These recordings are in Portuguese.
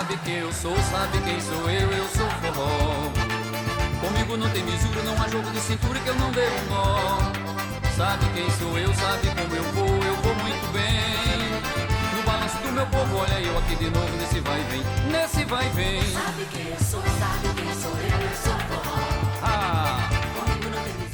Sabe quem eu sou, sabe quem sou eu, eu sou forró. Comigo não tem misura, não há jogo de cintura que eu não dei um nó. Sabe quem sou eu, sabe como eu vou, eu vou muito bem. No balanço do meu povo, olha eu aqui de novo nesse vai e vem, nesse vai e vem. Sabe quem eu sou, sabe quem sou eu, eu sou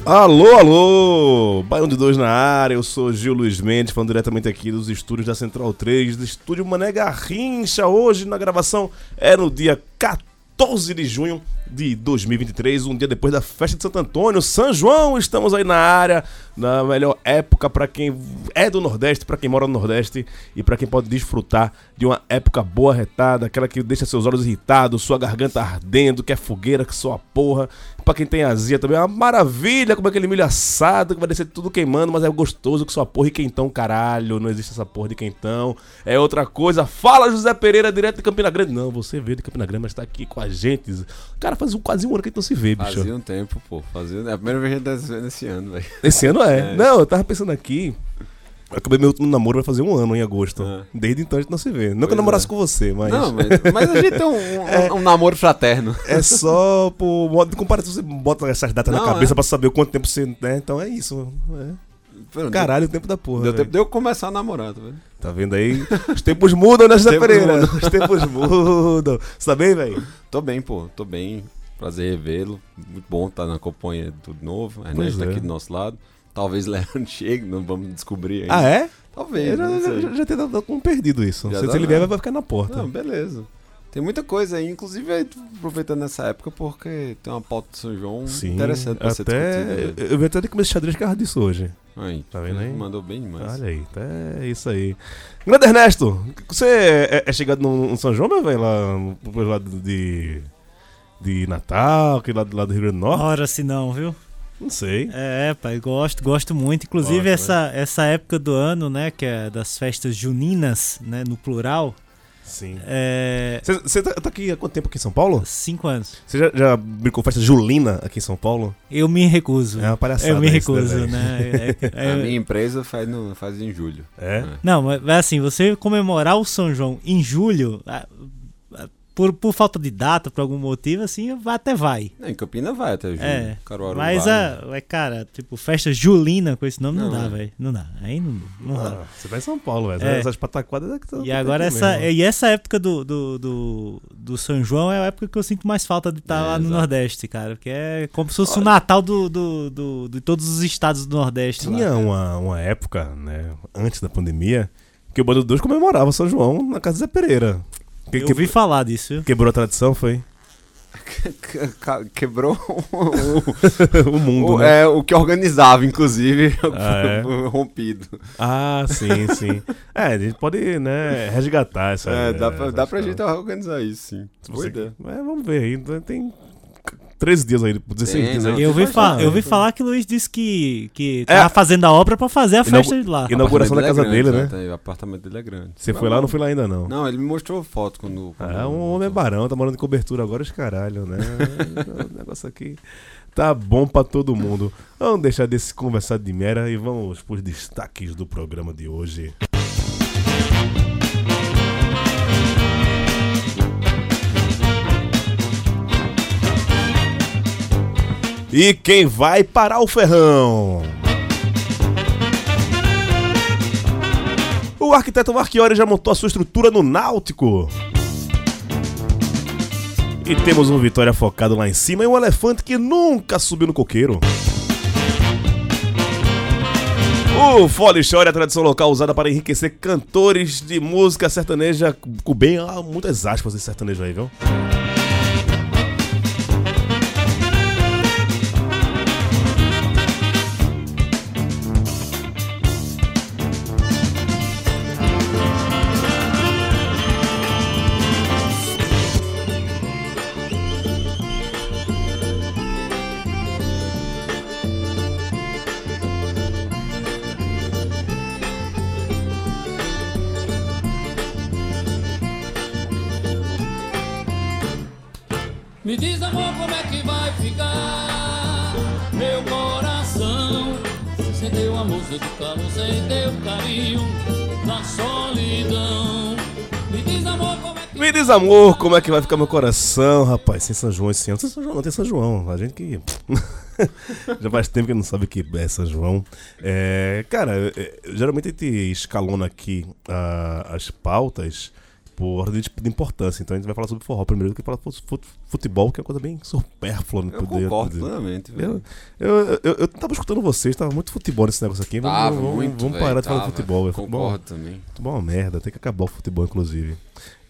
Alô, alô! Baião de Dois na área, eu sou Gil Luiz Mendes, falando diretamente aqui dos estúdios da Central 3, do estúdio Mané Garrincha. Hoje, na gravação, é no dia 14 de junho de 2023, um dia depois da festa de Santo Antônio, São João. Estamos aí na área, na melhor época para quem é do Nordeste, para quem mora no Nordeste e para quem pode desfrutar de uma época boa retada, aquela que deixa seus olhos irritados, sua garganta ardendo, que é fogueira, que só a porra. Pra quem tem azia também é uma maravilha, como aquele milho assado que vai descer tudo queimando, mas é gostoso que sua porra e quentão, caralho. Não existe essa porra de quentão. É outra coisa. Fala José Pereira, direto de Campina Grande. Não, você veio de Campina Grande, mas tá aqui com a gente. Cara, faz um, quase um ano que a gente não se vê, bicho. Fazia um tempo, pô. Fazia... É a primeira vez que a gente tá se vendo esse ano, velho. Esse ano é. É. Não, eu tava pensando aqui. Eu acabei meu último namoro vai fazer um ano em agosto. É. Desde então a gente não se vê. Não que eu Pois namorasse é. com você, mas. Não, mas, mas a gente tem um, um- um namoro fraterno. É só por modo de comparação, você bota essas datas Não, na cabeça é. pra saber o quanto tempo você. Né? Então é isso. é. Pô, Caralho, o tempo da porra. Deu velho. tempo de eu começar a namorar, tá vendo? Tá vendo aí? Os tempos mudam, né, José Pereira? mudam. Os tempos mudam. Você tá bem, velho? Tô bem, pô. Tô bem. Prazer revê-lo. Muito bom estar na companhia do novo. A Pois Ernesto tá é. aqui do nosso lado. Talvez Leandro chegue, não vamos descobrir ainda. Ah, é? Talvez, Eu já, já, já, já tenho dado como perdido isso. Já Se, se ele vier, vai ficar na porta. Não, beleza. Tem muita coisa aí, inclusive aproveitando essa época, porque tem uma pauta de São João Sim. interessante pra ser até, discutida. eu, eu vi até de começar xadrez por causa disso hoje. Aí, Tá vendo aí? Mandou bem demais. Olha aí, tá, é isso aí. Grande Ernesto, você é, é chegado no, no São João, meu velho? Lá pro lado de. de Natal, aquele lado, lado do Rio Grande do Norte? Ora, se não, viu? Não sei. É, pai, gosto, gosto muito. Inclusive, essa, essa época do ano, né, que é das festas juninas, né, no plural, Sim. é. Você você tá, tá aqui há quanto tempo aqui em São Paulo? Cinco anos. Você já, já brincou festa julina aqui em São Paulo? Eu me recuso. É uma palhaçada. Eu me isso, recuso, né? É- é- A minha empresa faz, no, faz em julho. É? Não, mas assim, você comemorar o São João em julho, ah, por, por falta de data, por algum motivo, assim, vai- até vai. Não, em Campina vai até julho. É, Caruaru Mas, vai. a, é, cara, tipo, festa julina com esse nome não, Não, dá, é. velho. Não dá. Aí não, não dá. Ah, você vai em São Paulo, velho. É. Essas pataquadas é que tão- E tão agora essa, mesmo. e essa época do, do, do, do São João é a época que eu sinto mais falta de estar É, lá no exato. Nordeste, cara. Porque é como se fosse o Natal do, do, do- de todos os estados do Nordeste. lá. Tinha uma, uma época, né, antes da pandemia, que o Bando 2 comemorava São João na casa de Zé Pereira. Que, Eu ouvi falar disso, viu? Quebrou a tradição, foi? Que- Quebrou o, o mundo, o- né? é, o que organizava, inclusive, Ah, é? rompido. Ah, sim, sim. é, a gente pode, né, resgatar essa. É, dá pra, essa dá pra gente organizar isso, sim. Se você-. É, vamos ver aí. Tem 13 dias aí, 16 Tem, dias aí. Eu ouvi, Mas fa não, eu ouvi é. falar que o Luiz disse que, que É. tava fazendo a obra pra fazer a festa de lá. Inauguração da casa Apartamento dele, né? grande, O apartamento dele é grande. Você foi lá, bom. não fui lá ainda não. Não, ele me mostrou foto quando. quando Ah, um homem é barão, tá morando em cobertura agora, os caralho, né? o negócio aqui tá bom pra todo mundo. Vamos deixar desse conversar de mera e vamos pros destaques do programa de hoje. E quem vai parar o ferrão? O arquiteto Marchiori já montou a sua estrutura no Náutico. E temos um Vitória focado lá em cima e um elefante que nunca subiu no coqueiro. O Fole Shore é a tradição local usada para enriquecer cantores de música sertaneja com bem ah, muitas aspas esse sertanejo aí, viu? Teu carinho, na solidão. Me diz, amor, como é que Me diz, amor, como é que vai ficar meu coração, rapaz? Sem São João esse ano. Sem São João, não tem São João. A gente que. Já faz tempo que não sabe o que é São João. É, cara, é, geralmente a gente escalona aqui ah, as pautas por ordem de, de importância. Então a gente vai falar sobre forró primeiro do que falar fu- fu- futebol, que é uma coisa bem supérflua. no Eu poder- concordo poder- plenamente. Eu, eu, eu, eu tava escutando vocês, tava muito futebol nesse negócio aqui. Vamos, Tava vamos, muito, vamos parar de falar de futebol. velho. Futebol- Concordo também. Futebol é uma merda, tem que acabar o futebol, inclusive.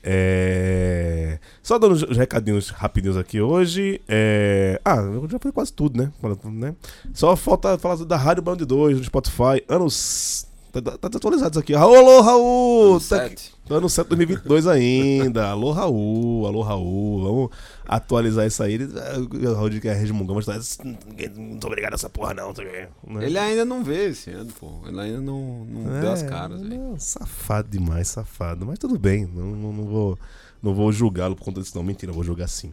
É... Só dando os recadinhos rapidinhos aqui hoje. É... Ah, eu já falei quase tudo, né? Né? Só falta falar da Rádio Band 2, do Spotify. Anos. Tá, tá atualizados aqui. Alô, Raul! Tá aqui. Tô no 7 2022 ainda. Alô, Raul. Alô, Raul. Vamos atualizar isso aí. O Raul de que é resmungão, mas tá. "Ninguém- Não tô obrigado a essa porra, não. não sei o quê", né? Ele ainda não vê esse ano, pô. Ele ainda não, não deu as caras. É, não, Safado demais, safado. Mas tudo bem, não, não, não vou, não vou julgá-lo por conta disso, não. Mentira, vou julgar sim.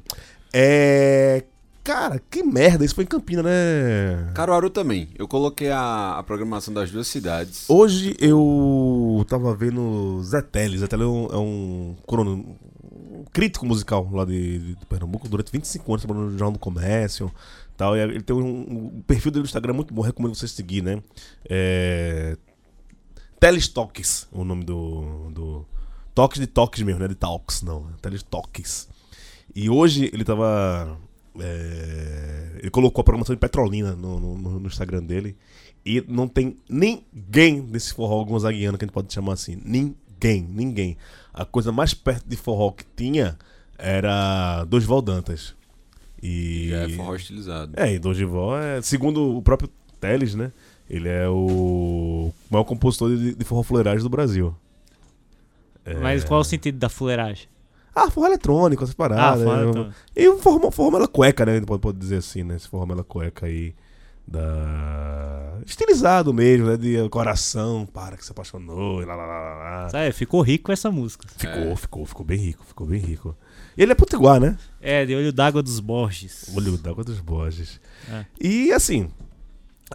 É. Cara, que merda, isso foi em Campina, né? Caruaru também. Eu coloquei a, a programação das duas cidades. Hoje eu tava vendo Zé Teles. Zé Teles é um, é um crono- um crítico musical lá de, de Pernambuco durante 25 anos, trabalhando no Jornal do Comércio. Tal, e ele tem um, um perfil dele no Instagram muito bom, recomendo você seguir, né? É, Teles Talks, o nome do, do. Toques de toques mesmo, né? De talks, não. Teles Talks. E hoje ele tava. É, ele colocou a programação de Petrolina no, no- no Instagram dele. E não tem ninguém desse forró gonzaguiano que a gente pode chamar assim. Ninguém, ninguém. A coisa mais perto de forró que tinha era Dosval Dantas. E. Já é forró estilizado. É, e Dorival é, segundo o próprio Teles, né? Ele é o maior compositor de, de forró fuleiragem do Brasil. É. Mas qual o sentido da fuleiragem? Ah, forró eletrônico, essas paradas. Ah, forró né? eletrônico. E o forró, forró mela cueca, né? Pode, pode dizer assim, né? Esse forró mela cueca aí. Da... Estilizado mesmo, né? De coração, para que se apaixonou, e lá, lá, lá, lá. Sabe, ficou rico com essa música. Ficou, ficou, ficou bem rico, ficou bem rico. E ele é potiguar, né? É, de olho d'água dos Borges. Olho d'água dos Borges. É. E assim,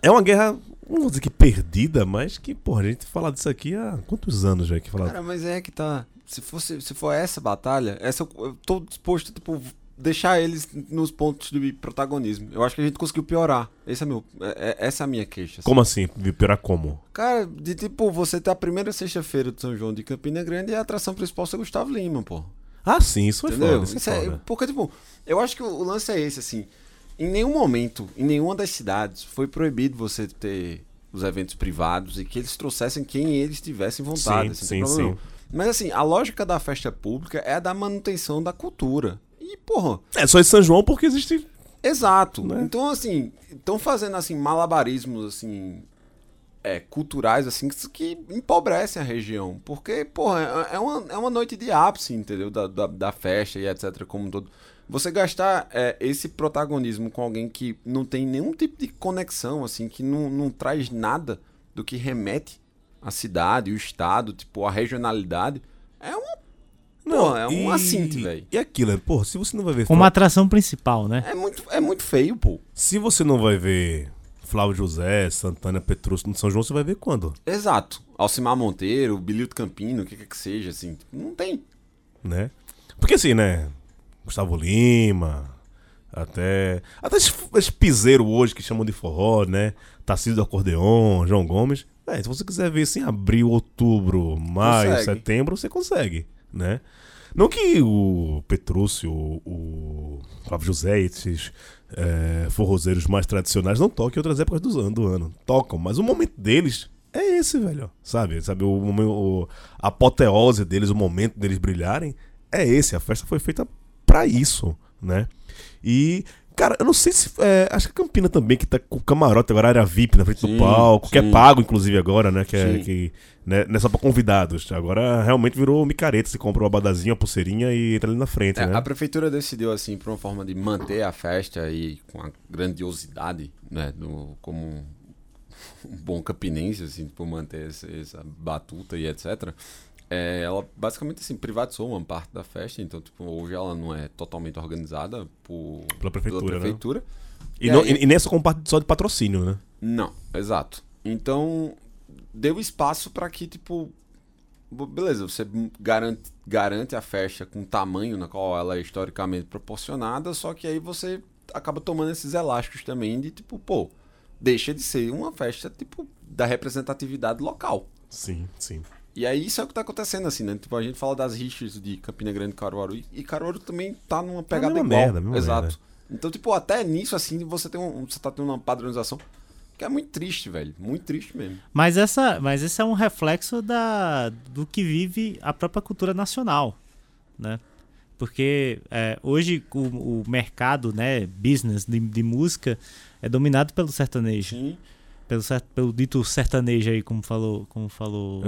é uma guerra, não vou dizer que perdida, mas que, porra, a gente fala disso aqui há quantos anos já que fala. Cara, mas é que tá. Se, fosse, se for essa batalha, essa eu, eu tô disposto a tipo, deixar eles nos pontos de protagonismo. Eu acho que a gente conseguiu piorar. Esse é meu, é- é- essa é a minha queixa. assim. Como assim? Piorar como? Cara, de tipo, você ter a primeira sexta-feira de São João de Campina Grande e a atração principal ser Gustavo Lima, pô. Ah, sim, isso foi Entendeu? foda. Isso Isso é é- foda. porque, tipo, eu acho que o, lance é esse, assim. Em nenhum momento, em nenhuma das cidades, foi proibido você ter os eventos privados e que eles trouxessem quem eles tivessem vontade. Sim, assim, sim, sim. não. Mas assim, a lógica da festa pública é a da manutenção da cultura. E, porra, É só em São João porque existe. exato. Né? Então, assim, estão fazendo assim, malabarismos, assim. É, culturais, assim, que- que empobrecem a região. Porque, porra, é é uma, é uma noite de ápice, entendeu? Da, da, da festa e etc. Como um todo. Você gastar é, esse protagonismo com alguém que não tem nenhum tipo de conexão, assim, que não, não traz nada do que remete à cidade, o estado, tipo, a regionalidade, é uma. Não, é um assinte, velho. E aquilo, é, porra, se você não vai ver. Como Flá- atração principal, né? É muito, é muito feio, pô. Se você não vai ver Flávio José, Santana Petrúcio no São João, você vai ver quando? Exato. Alcimar Monteiro, Bililto Campino, o que quer que seja, assim. Não tem. né? Porque assim, né? Gustavo Lima, até. Até esse, esse piseiro hoje que chamam de forró, né? Tarcísio do Acordeon, João Gomes. É, se você quiser ver assim, abril, outubro, maio, Consegue. setembro, você consegue, né? Não que o Petrúcio, o, Flávio José, esses é, forrozeiros mais tradicionais não toquem em outras épocas do ano, do ano. Tocam, mas o momento deles é esse, velho. Sabe? Sabe o, o- a apoteose deles, o momento deles brilharem, é esse. A festa foi feita pra isso, né? E, cara, eu não sei se. é, acho que a Campina também, que tá com o camarote agora, área VIP na frente Sim, do palco, que é sim. pago, inclusive, agora, né? Que é, Sim. que, né? Não é só pra convidados. Agora realmente virou micareta. Você compra uma abadazinha, uma pulseirinha e entra ali na frente, É, né? A prefeitura decidiu, assim, por uma forma de manter a festa e com a grandiosidade, né, do, como um, um bom campinense, assim, por manter essa, essa batuta e etc. É, ela basicamente, assim, privatizou uma parte da festa, então, tipo, hoje ela não é totalmente organizada por, Pela prefeitura, né? prefeitura. E, E não- aí- e- nem é só com parte só de patrocínio, né? Não, exato. Então, deu espaço pra que, tipo, beleza, você garante, garante a festa com o tamanho na qual ela é historicamente proporcionada, só que aí você acaba tomando esses elásticos também de, tipo, pô, deixa de ser uma festa, tipo, da representatividade local. Sim, sim. E aí isso é o que tá acontecendo, assim, né? Tipo, a gente fala das rixas de Campina Grande e Caruaru, e- Caruaru também tá numa pegada mesma igual. merda, a mesma Exato. merda. Então, tipo, até nisso, assim, você tem um, você tá tendo uma padronização que é muito triste, velho. Muito triste mesmo. Mas, essa, mas esse é um reflexo da, do que vive a própria cultura nacional, né? Porque é, hoje o, o mercado, né, business de, de música é dominado pelo sertanejo, Sim. Pelo, pelo dito sertanejo aí, como falou, como falou.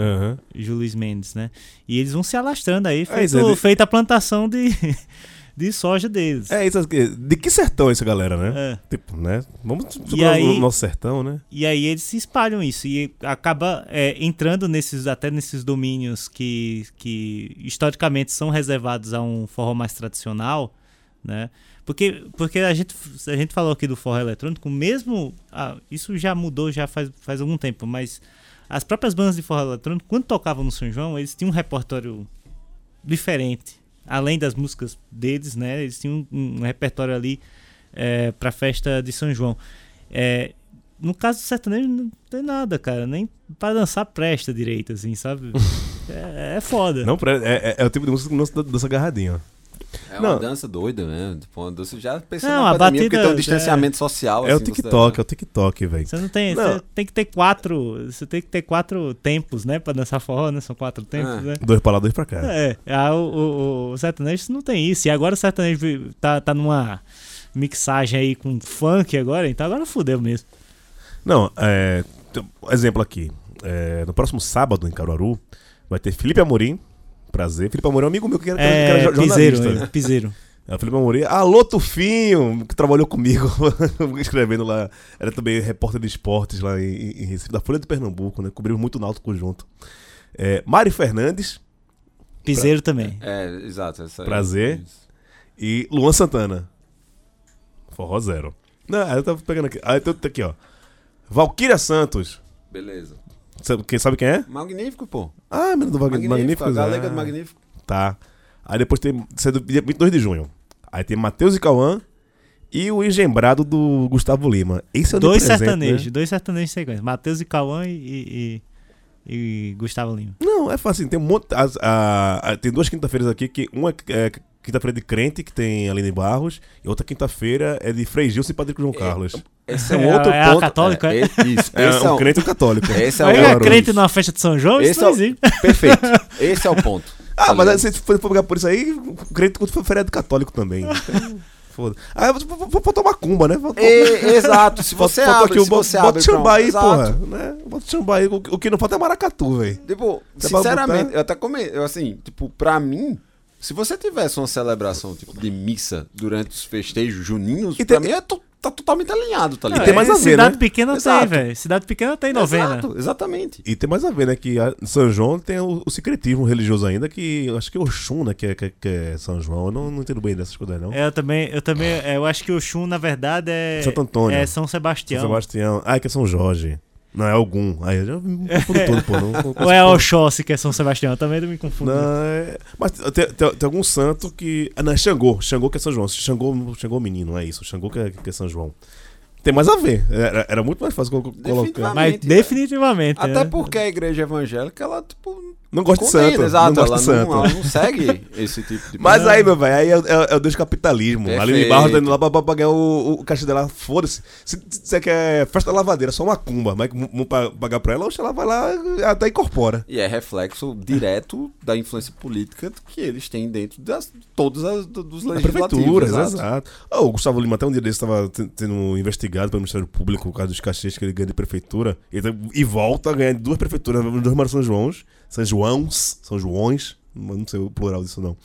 Juiz Mendes, né? E eles vão se alastrando aí, feito, isso, ele- feita a plantação de, de soja deles. É isso. De que sertão é essa galera, né? É. Tipo, né? Vamos aí- o nosso sertão, né? E aí eles se espalham isso e acaba é, entrando nesses até nesses domínios que, que historicamente são reservados a um forró mais tradicional, né? Porque, porque a, gente, a gente falou aqui do forró eletrônico, mesmo. ah, isso já mudou já faz, faz algum tempo, mas as próprias bandas de forró eletrônico, quando tocavam no São João, eles tinham um repertório diferente. Além das músicas deles, né? Eles tinham um, um repertório ali é, pra festa de São João. É, no caso do sertanejo, não tem nada, cara. Nem pra dançar presta direito, assim, sabe? É, é foda. Não, é, é, é o tipo de música que não dança agarradinho, ó. É Não. uma dança doida, né? Tipo, uma dança já pensando Não, na a pandemia, porque batida tem um distanciamento social. É o assim, você- TikTok, é o TikTok, velho. Você não tem. Não. Você tem que ter quatro. Você tem que ter quatro tempos, né? Pra dançar forró, né? São quatro tempos, Ah. né? Dois pra lá, dois pra cá. É, ah, o, o, o sertanejo não tem isso. E agora o sertanejo tá, tá numa mixagem aí com funk agora, então agora fudeu mesmo. Não, é. um Exemplo aqui. É, no próximo sábado, em Caruaru, vai ter Felipe Amorim. Prazer. Felipe Amorim é um amigo meu que era, que era É, jo- piseiro, jornalista. é, piseiro. É, o Felipe Amorim. Alô, Tufinho, que trabalhou comigo escrevendo lá. Era também repórter de esportes lá em, em Recife, da Folha de Pernambuco, né? Cobrimos muito Náutico junto. É, Mari Fernandes Piseiro também. É, exato. Essa Prazer. e Luan Santana. Forró zero. Não, eu tava pegando aqui. Aí tem aqui, ó. Valquíria Santos. Beleza. Sabe, quem sabe quem é? Magnífico, pô. Ah, menino do Mag- Magnífico, Magnífico. a galega ah, do Magnífico. Tá. Aí depois tem. Isso é do dia 22 de junho. Aí tem Matheus e Cauã e o engembrado do Gustavo Lima. Esse é o de dois presente, sertanejos, né? dois sertanejos em sequência. Matheus e Cauã e, e, e- e Gustavo Lima. Não, é fácil. Tem um monte. as- a- a- tem duas quinta-feiras aqui que uma é quinta-feira de crente, que tem Aline Barros, e outra quinta-feira é de Frei Gilson e Padre João Carlos. Esse é um É, outro é ponto. católica, é? é? Isso. É, esse é um um- crente e um católico. Esse é Aí o é crente numa festa de São João, isso Esse não é o- existe. Perfeito. Esse é o ponto. Ah, Tá mas se for, for pegar por isso aí, o crente foi feriado católico também. Então, foda. Ah, vou, vou, vou botar uma cumba, né? Vou, E- exato. Se você abre, aqui se bot- você bota abre chambá aí, pronto, porra. exato. Né? Bota chambá aí. O, o que não falta é maracatu, velho. Tipo, pra sinceramente, eu até eu, assim, tipo, pra mim, se você tivesse uma celebração tipo de missa durante os festejos juninos, E pra tem- mim é to- tá totalmente alinhado, tá E ligado? tem mais a ver, Cidade né? pequena Exato. tem, velho. Cidade pequena tem novena. Exato, exatamente. E tem mais a ver, né? Que a São João tem o, o secretismo religioso ainda, que eu acho que é Oxum, né? Que é, que, é- que é São João. Eu não, não entendo bem dessas coisas, não. É, Eu também, eu também, é, eu acho que o Xum, na verdade, é. Santo Antônio. É São Sebastião. São Sebastião. Ah, que é São Jorge. Não, é algum. Aí eu já me confundo todo, pô. Não, não, Ou é Oxóssi que é São Sebastião? Eu também não me confundo. Não, é... Mas tem, tem- tem algum santo que. Ah, não, é Xangô. Xangô que é São João. Xangô, Xangô menino, é isso. Xangô que é, que é São João. tem mais a ver. Era, era muito mais fácil colo- colocar. Definitivamente. Mas né? definitivamente. Até né? porque a igreja evangélica, ela, tipo. Não gosta de santo. Exato, não gosta de santo. Não, não segue esse tipo de Mas aí, meu velho, aí é, é, é o Deus capitalismo. Perfeito. Ali Barros tá indo lá pra, pra pagar o, o cachê dela, foda-se. Se você quer festa lavadeira, só uma cumba, mas vamos pa- pagar pra ela, oxe, ela vai lá e até incorpora. E é reflexo direto da influência política que eles têm dentro das todas as do- dos Na legislativos. prefeitura, exato. exato. Ah, o Gustavo Lima, até um dia desse, estava sendo investigado pelo Ministério Público por causa dos cachês que ele ganha de prefeitura. E, tá- e volta a ganhar de duas prefeituras, duas Maras São Joões. São Joãos, São Joões. Não sei o plural disso, não.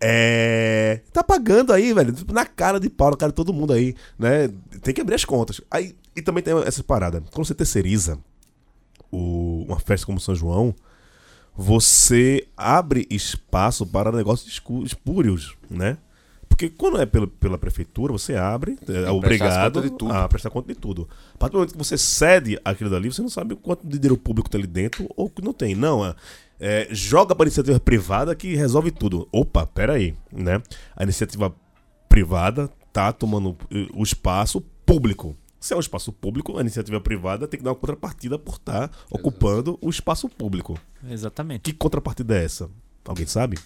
É. Tá pagando aí, velho. tipo, Na cara de pau, na cara de todo mundo aí, né? Tem que abrir as contas. Aí, e também tem essa parada. Quando você terceiriza o- uma festa como São João, você abre espaço para negócios espúrios, né? Porque quando é pela, pela prefeitura, você abre, é obrigado conta de tudo. a prestar conta de tudo. A partir do momento que você cede aquilo dali, você não sabe quanto de dinheiro público tem ali dentro ou que não tem. Não, é, é, joga para iniciativa privada que resolve tudo. Opa, peraí, né? A iniciativa privada tá tomando eh, o espaço público. Se é um espaço público, a iniciativa privada tem que dar uma contrapartida por estar ocupando o espaço público. Exatamente. Que contrapartida é essa? Alguém sabe?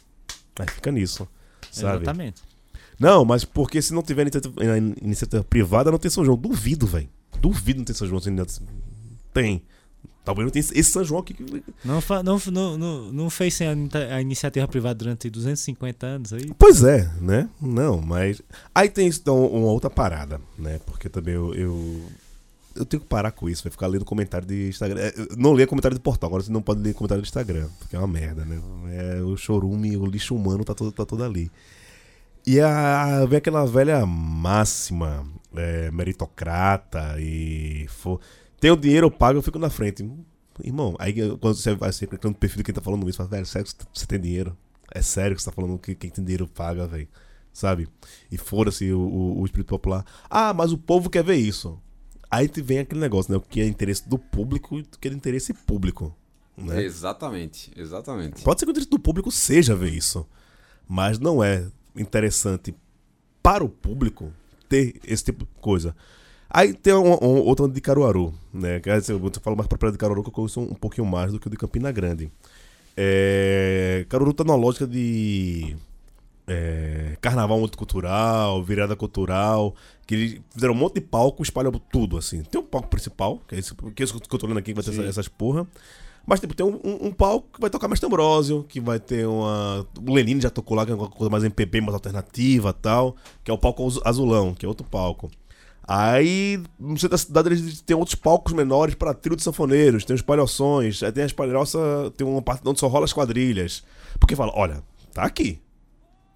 Aí fica nisso. Sabe? Exatamente. Não, mas porque se não tiver iniciativa, iniciativa privada, não tem São João. Duvido, velho. Duvido não ter São João. Tem. Talvez não tenha esse São João aqui. que- Não, não, não, não, fez sem a, iniciativa privada durante 250 anos aí. Pois é, né? Não, mas. Aí tem então, uma outra parada, né? Porque também eu. Eu, eu tenho que parar com isso, vai ficar lendo comentário de Instagram. É, eu Não lê comentário de portal, agora você não pode ler comentário do Instagram, porque é uma merda, né? É, o chorume, o lixo humano tá todo, tá todo ali. E a, vem aquela velha máxima, é, meritocrata e. For, tem o dinheiro, eu pago, eu fico na frente. Irmão, aí quando você vai sempre no perfil de quem tá falando isso, fala, velho, sério que você- tem dinheiro? É sério que você tá falando que quem tem dinheiro paga, velho? Sabe? E foda-se o, o, o espírito popular. Ah, mas o povo quer ver isso. Aí te vem aquele negócio, né? O que é interesse do público e o que é interesse público. Né? Exatamente, exatamente. Pode ser que o interesse do público seja ver isso. Mas não é interessante para o público ter esse tipo de coisa. Aí tem um, um, outra de Caruaru, né? Eu falo mais pra praia de Caruaru que eu conheço um, pouquinho mais do que o de Campina Grande. É, Caruaru tá numa lógica de é, carnaval multicultural, virada cultural, que eles fizeram um monte de palco, espalham tudo, assim. Tem um palco principal, que é esse que, é eu tô lendo aqui, que vai ter essa- essas porra. Mas, tipo, tem um, um- um palco que vai tocar Mestre Ambrosio, que vai ter uma... O Lenine já tocou lá, que é uma coisa mais MPB, mais alternativa tal, que é o palco azu- azulão, que é outro palco. Aí, no centro da cidade, eles têm outros palcos menores para trio de sanfoneiros, tem os palhoções, aí tem as palhoças, tem uma parte onde só rola as quadrilhas. Porque fala, olha, tá aqui.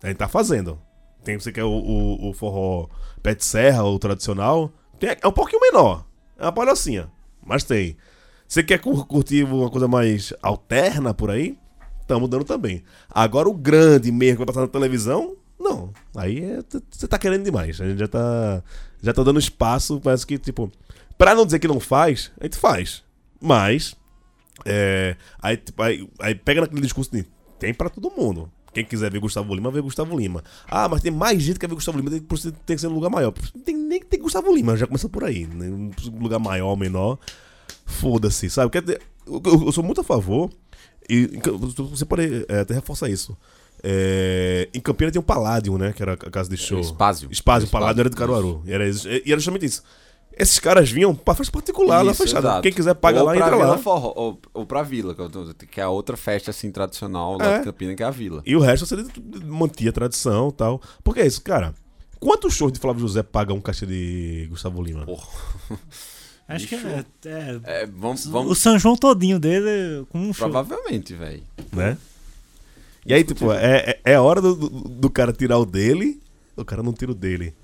A gente tá fazendo. Tem você quer o, o, o forró pé de serra, o tradicional, tem, é um pouquinho menor. É uma palhocinha, mas tem. Você quer cur- curtir uma coisa mais alterna por aí? Estamos dando também. Agora o grande mesmo que vai passar na televisão, não. Aí é- você tá querendo demais. A gente já tá, já tá dando espaço, parece que, tipo, pra não dizer que não faz, a gente faz. Mas, é, aí, tipo, aí, aí pega naquele discurso de tem pra todo mundo. Quem quiser ver Gustavo Lima, vê Gustavo Lima. Ah, mas tem mais gente que quer ver Gustavo Lima, tem, tem que ser um lugar maior. Tem nem ter Gustavo Lima, já começa por aí. Né? Um lugar maior, menor. Foda-se, sabe? Quer dizer, eu, eu- sou muito a favor. E você pode é, até reforçar isso. É, em Campinas tem um Paládio, né? Que era a casa de show. Espásio. Espásio, Espásio, Paládio era de Caruaru. E era, e era justamente isso. Esses caras vinham pra festa particular lá fechada. exato. Quem quiser paga ou lá e entra Vila lá. Forró, ou, ou pra Vila, que é a outra festa assim tradicional lá É. de Campina, que é a Vila. E o resto você mantinha a tradição e tal. Porque é isso, cara. Quantos shows de Flávio José pagam um cachê de Gustavo Lima? Porra. Acho que é, é- É, vamos, o vamos São João todinho dele com um show. provavelmente, velho. né? E aí, tipo, é, é, é hora do, do, do cara tirar o dele, o cara não tira o dele.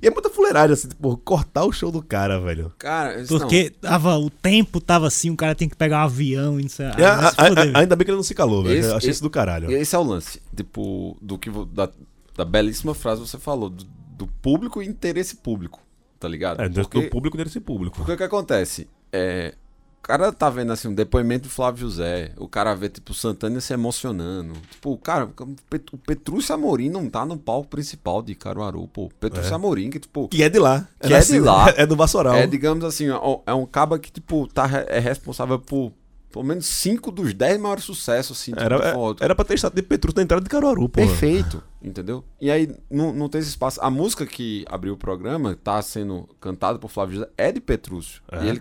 E é muita fuleiragem, assim, tipo, cortar o show do cara, velho. Cara, disse, não, Porque tava, o tempo tava assim, o cara tem que pegar um avião e não sei. E a- Ah, a- a- ainda bem que ele não se calou, velho. Esse- Eu achei esse- isso do caralho. Esse é o lance, tipo, do que da, da belíssima frase que você falou, do, do público e interesse público, tá ligado? É, Porque- do público desse público. Porque o que acontece? É, cara tá vendo assim um depoimento do Flávio José, o cara vê tipo o Santana se emocionando. Tipo, o cara, o Pet- o Petrúcio Amorim não tá no palco principal de Caruaru, pô. Petrúcio Amorim que tipo Que é de lá. Que é de lá. É do Vassoural. é, digamos assim, é um caba que tipo tá é responsável por pelo menos cinco dos dez maiores sucessos assim, Era, era pra ter estado de Petrus na entrada de Caruaru, pô. Perfeito, entendeu? E aí não, não tem esse espaço. A música que abriu o programa, tá sendo cantada por Flávio José, é de Petrúcio. É. E, ele,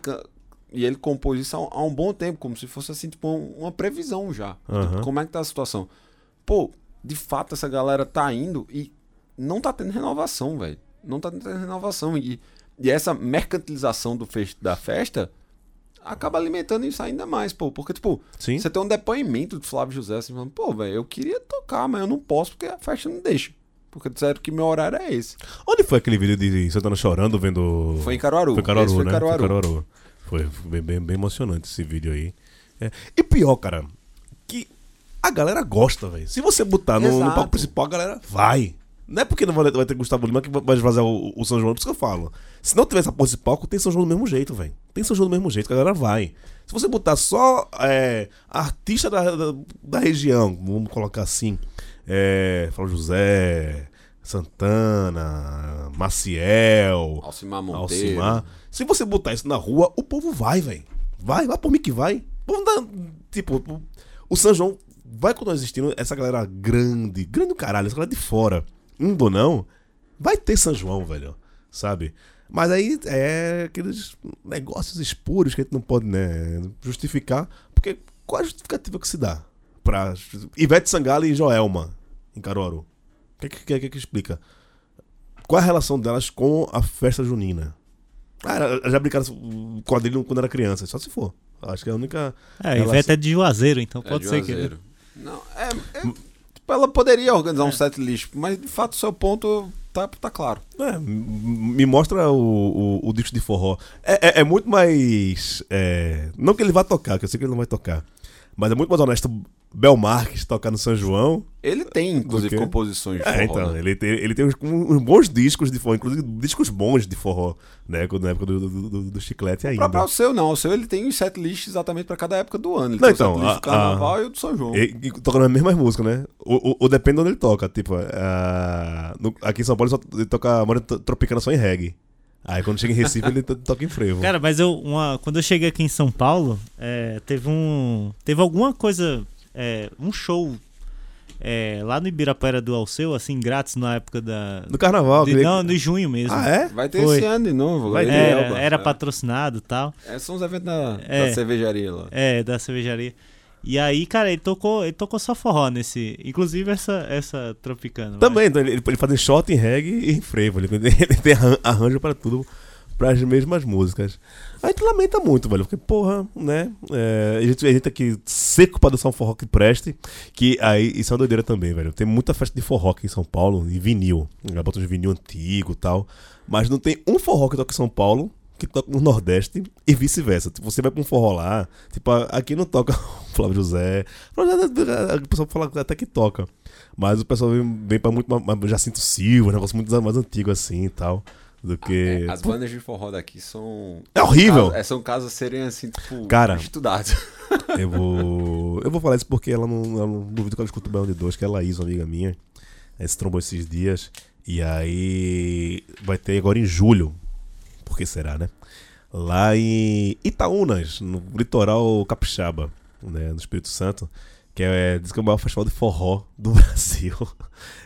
e ele compôs isso há, um- bom tempo, como se fosse assim, tipo, um- uma previsão já. Tipo, como é que tá a situação? Pô, de fato essa galera tá indo e não tá tendo renovação, velho. Não tá tendo renovação. E, e essa mercantilização do fes- da festa acaba alimentando isso ainda mais, pô. Porque, tipo, Sim. você tem um depoimento do Flávio José assim, falando, pô, velho, eu queria tocar, mas eu não posso porque a festa não deixa. Porque disseram que meu horário é esse. Onde foi aquele vídeo de Santana chorando vendo. Foi em Caruaru. Foi em Caruaru, Esse foi né? Caruaru. Foi Caruaru. Foi, foi bem, bem, bem emocionante esse vídeo aí. É. E pior, cara, que a galera gosta, velho. Se você botar no, no palco principal, a galera vai. Não é porque não vai, vai ter Gustavo Lima que vai esvaziar o, o São João, é por isso que eu falo. Se não tiver essa porra de palco, tem São João do mesmo jeito, velho. Tem São João do mesmo jeito, que a galera vai. Se você botar só é, artista da, da, da região, vamos colocar assim, é, Flávio José, Santana, Maciel, Alcimar Monteiro. Alcimar. Se você botar isso na rua, o povo vai, velho. Vai, vai por mim que vai. O povo dá- tipo, o- São João vai continuar existindo, essa galera grande, grande caralho, essa galera de fora, indo ou não, vai ter São João, velho. Sabe? Mas aí é aqueles negócios espúrios que a gente não pode, né, justificar, porque qual é a justificativa que se dá pra Ivete Sangalo e Joelma em Caruaru? O que, que, que, que explica? Qual é a relação delas com a festa junina? Ah, já brincaram com quadrilho quando era criança, só se for. Acho que é a única. É, relação. Ivete é de Juazeiro, então É, pode ser que. Não, é, é- tipo, ela poderia organizar um set list, mas de fato o seu ponto tá, tá claro. É, me mostra o, o, o disco de forró. É, é, é muito mais. é, não que ele vá tocar, que eu sei que ele não vai tocar. Mas é muito mais honesto Bel Marques tocar no São João. Ele tem, inclusive, composições de É, forró, então, né? ele tem, ele tem uns, uns bons discos de forró, inclusive discos bons de forró, né? quando- Na época do, do, do- do chiclete O ainda. próprio seu não, o seu ele tem os set lists exatamente pra cada época do ano. Ele Não, tem então, o set list a- do carnaval a- e o do São João. E, e tocando as mesmas músicas, né? O, o, o depende de onde ele toca. Tipo, ah, no- aqui em São Paulo ele, só, ele toca Morena Tropicana só em reggae. Aí quando chega em Recife ele to- toca em frevo. Cara, mas eu, uma, quando eu cheguei aqui em São Paulo, é, teve um. Teve alguma coisa. É, um show é, lá no Ibirapuera do Alceu, assim, grátis na época da. no carnaval. de- queria- não, no junho mesmo. Ah, é? Vai ter Foi. esse ano de novo. Vai ter. É, Elba. era É. patrocinado e tal. É, são os eventos da, É. da cervejaria lá. É, da cervejaria. E aí, cara, ele tocou, ele tocou só forró nesse. Inclusive essa, essa tropicana. Também, então, ele, ele faz em shot, em reggae e em frevo. Ele, ele tem arran- arranjo pra tudo, pras mesmas músicas. A gente lamenta muito, velho, porque, porra, né? é, a, gente, a gente aqui seco pra dançar um forró que preste. Que aí, isso é uma doideira também, velho. Tem muita festa de forró aqui em São Paulo, e vinil. Bota uns vinil antigo e tal. Mas não tem um forró que toca em São Paulo que toca no Nordeste e vice-versa. Tipo, você vai pra um forró lá, tipo, aqui não toca Flávio José. O pessoal fala até que toca. Mas o pessoal vem, vem pra muito mais Jacinto Silva, negócio muito mais antigo assim e tal. Do que. É, as bandas de forró daqui são. É horrível! Casos- é, são casos a serem assim, tipo, Cara. estudados. Eu vou. Eu vou falar isso porque ela não, ela não duvido que ela escuta o Baião de Dois, que é a Laís, uma amiga minha. Ela se trombou esses dias. E aí vai ter agora em julho. Por que será, né? Lá em Itaúnas, no litoral capixaba, né, no Espírito Santo, que é, diz que é o maior festival de forró do Brasil,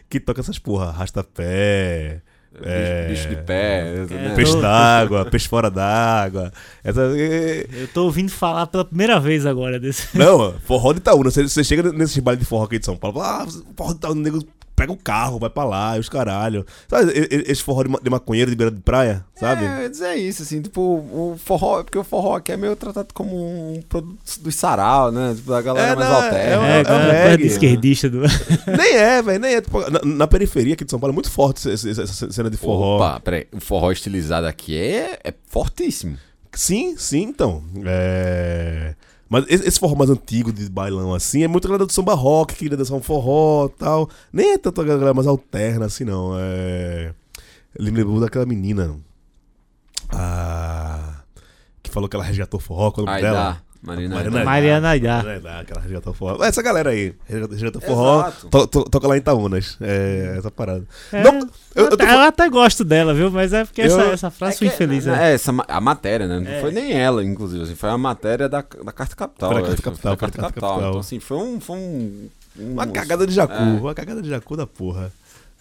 que toca essas porra, arrasta-pé, é, Bicho, bicho de pé. né? peixe Tô- d'água, peixe fora d'água. Essa, é, Eu tô ouvindo falar pela primeira vez agora desse. Não, forró de Itaúna. Você, você chega nesses bailes de forró aqui de São Paulo, fala, ah, forró de Itaúna, o nego pega o carro, vai pra lá, e os caralho. Sabe, esse forró de, ma- de maconheiro de beira de praia, sabe? É, eu ia dizer isso, assim, tipo, o forró, porque o forró aqui é meio tratado como um produto do sarau, né? Tipo, da galera É, mais não, alterna. é É, é um coisa reggae, de esquerdista do. Nem é, velho, nem é. Tipo, na, na periferia aqui de São Paulo é muito forte essa, essa- essa cena de forró. Opa, peraí, o forró estilizado aqui é, é fortíssimo. Sim, sim, então. É... Mas esse forró mais antigo de bailão assim é muito galera do samba rock que queria dançar um forró e tal. Nem é tanto a galera mais alterna assim, não. É... Eu me lembrou daquela menina. Ah... Que falou que ela resgatou forró, qual é o nome Aí dela? dá. Marina. Mariana. Mariana Aidar. Mariana aquela resgatou forró. Essa galera aí, resgatou forró, to- to- toca lá em Itaúnas. É, essa parada. É, Não, eu, eu tô eu, até gosto dela, viu? Mas é porque essa, Eu- essa frase É foi infeliz. É, né? essa, ma- a matéria, né? Não É. foi nem ela, inclusive. assim, foi a matéria da, da Carta Capital. Foi da eu Carta Capital, foi foi da Carta Capital. Então, assim, foi um. Foi um, um Uma cagada de jacu, É. uma cagada de jacu da porra.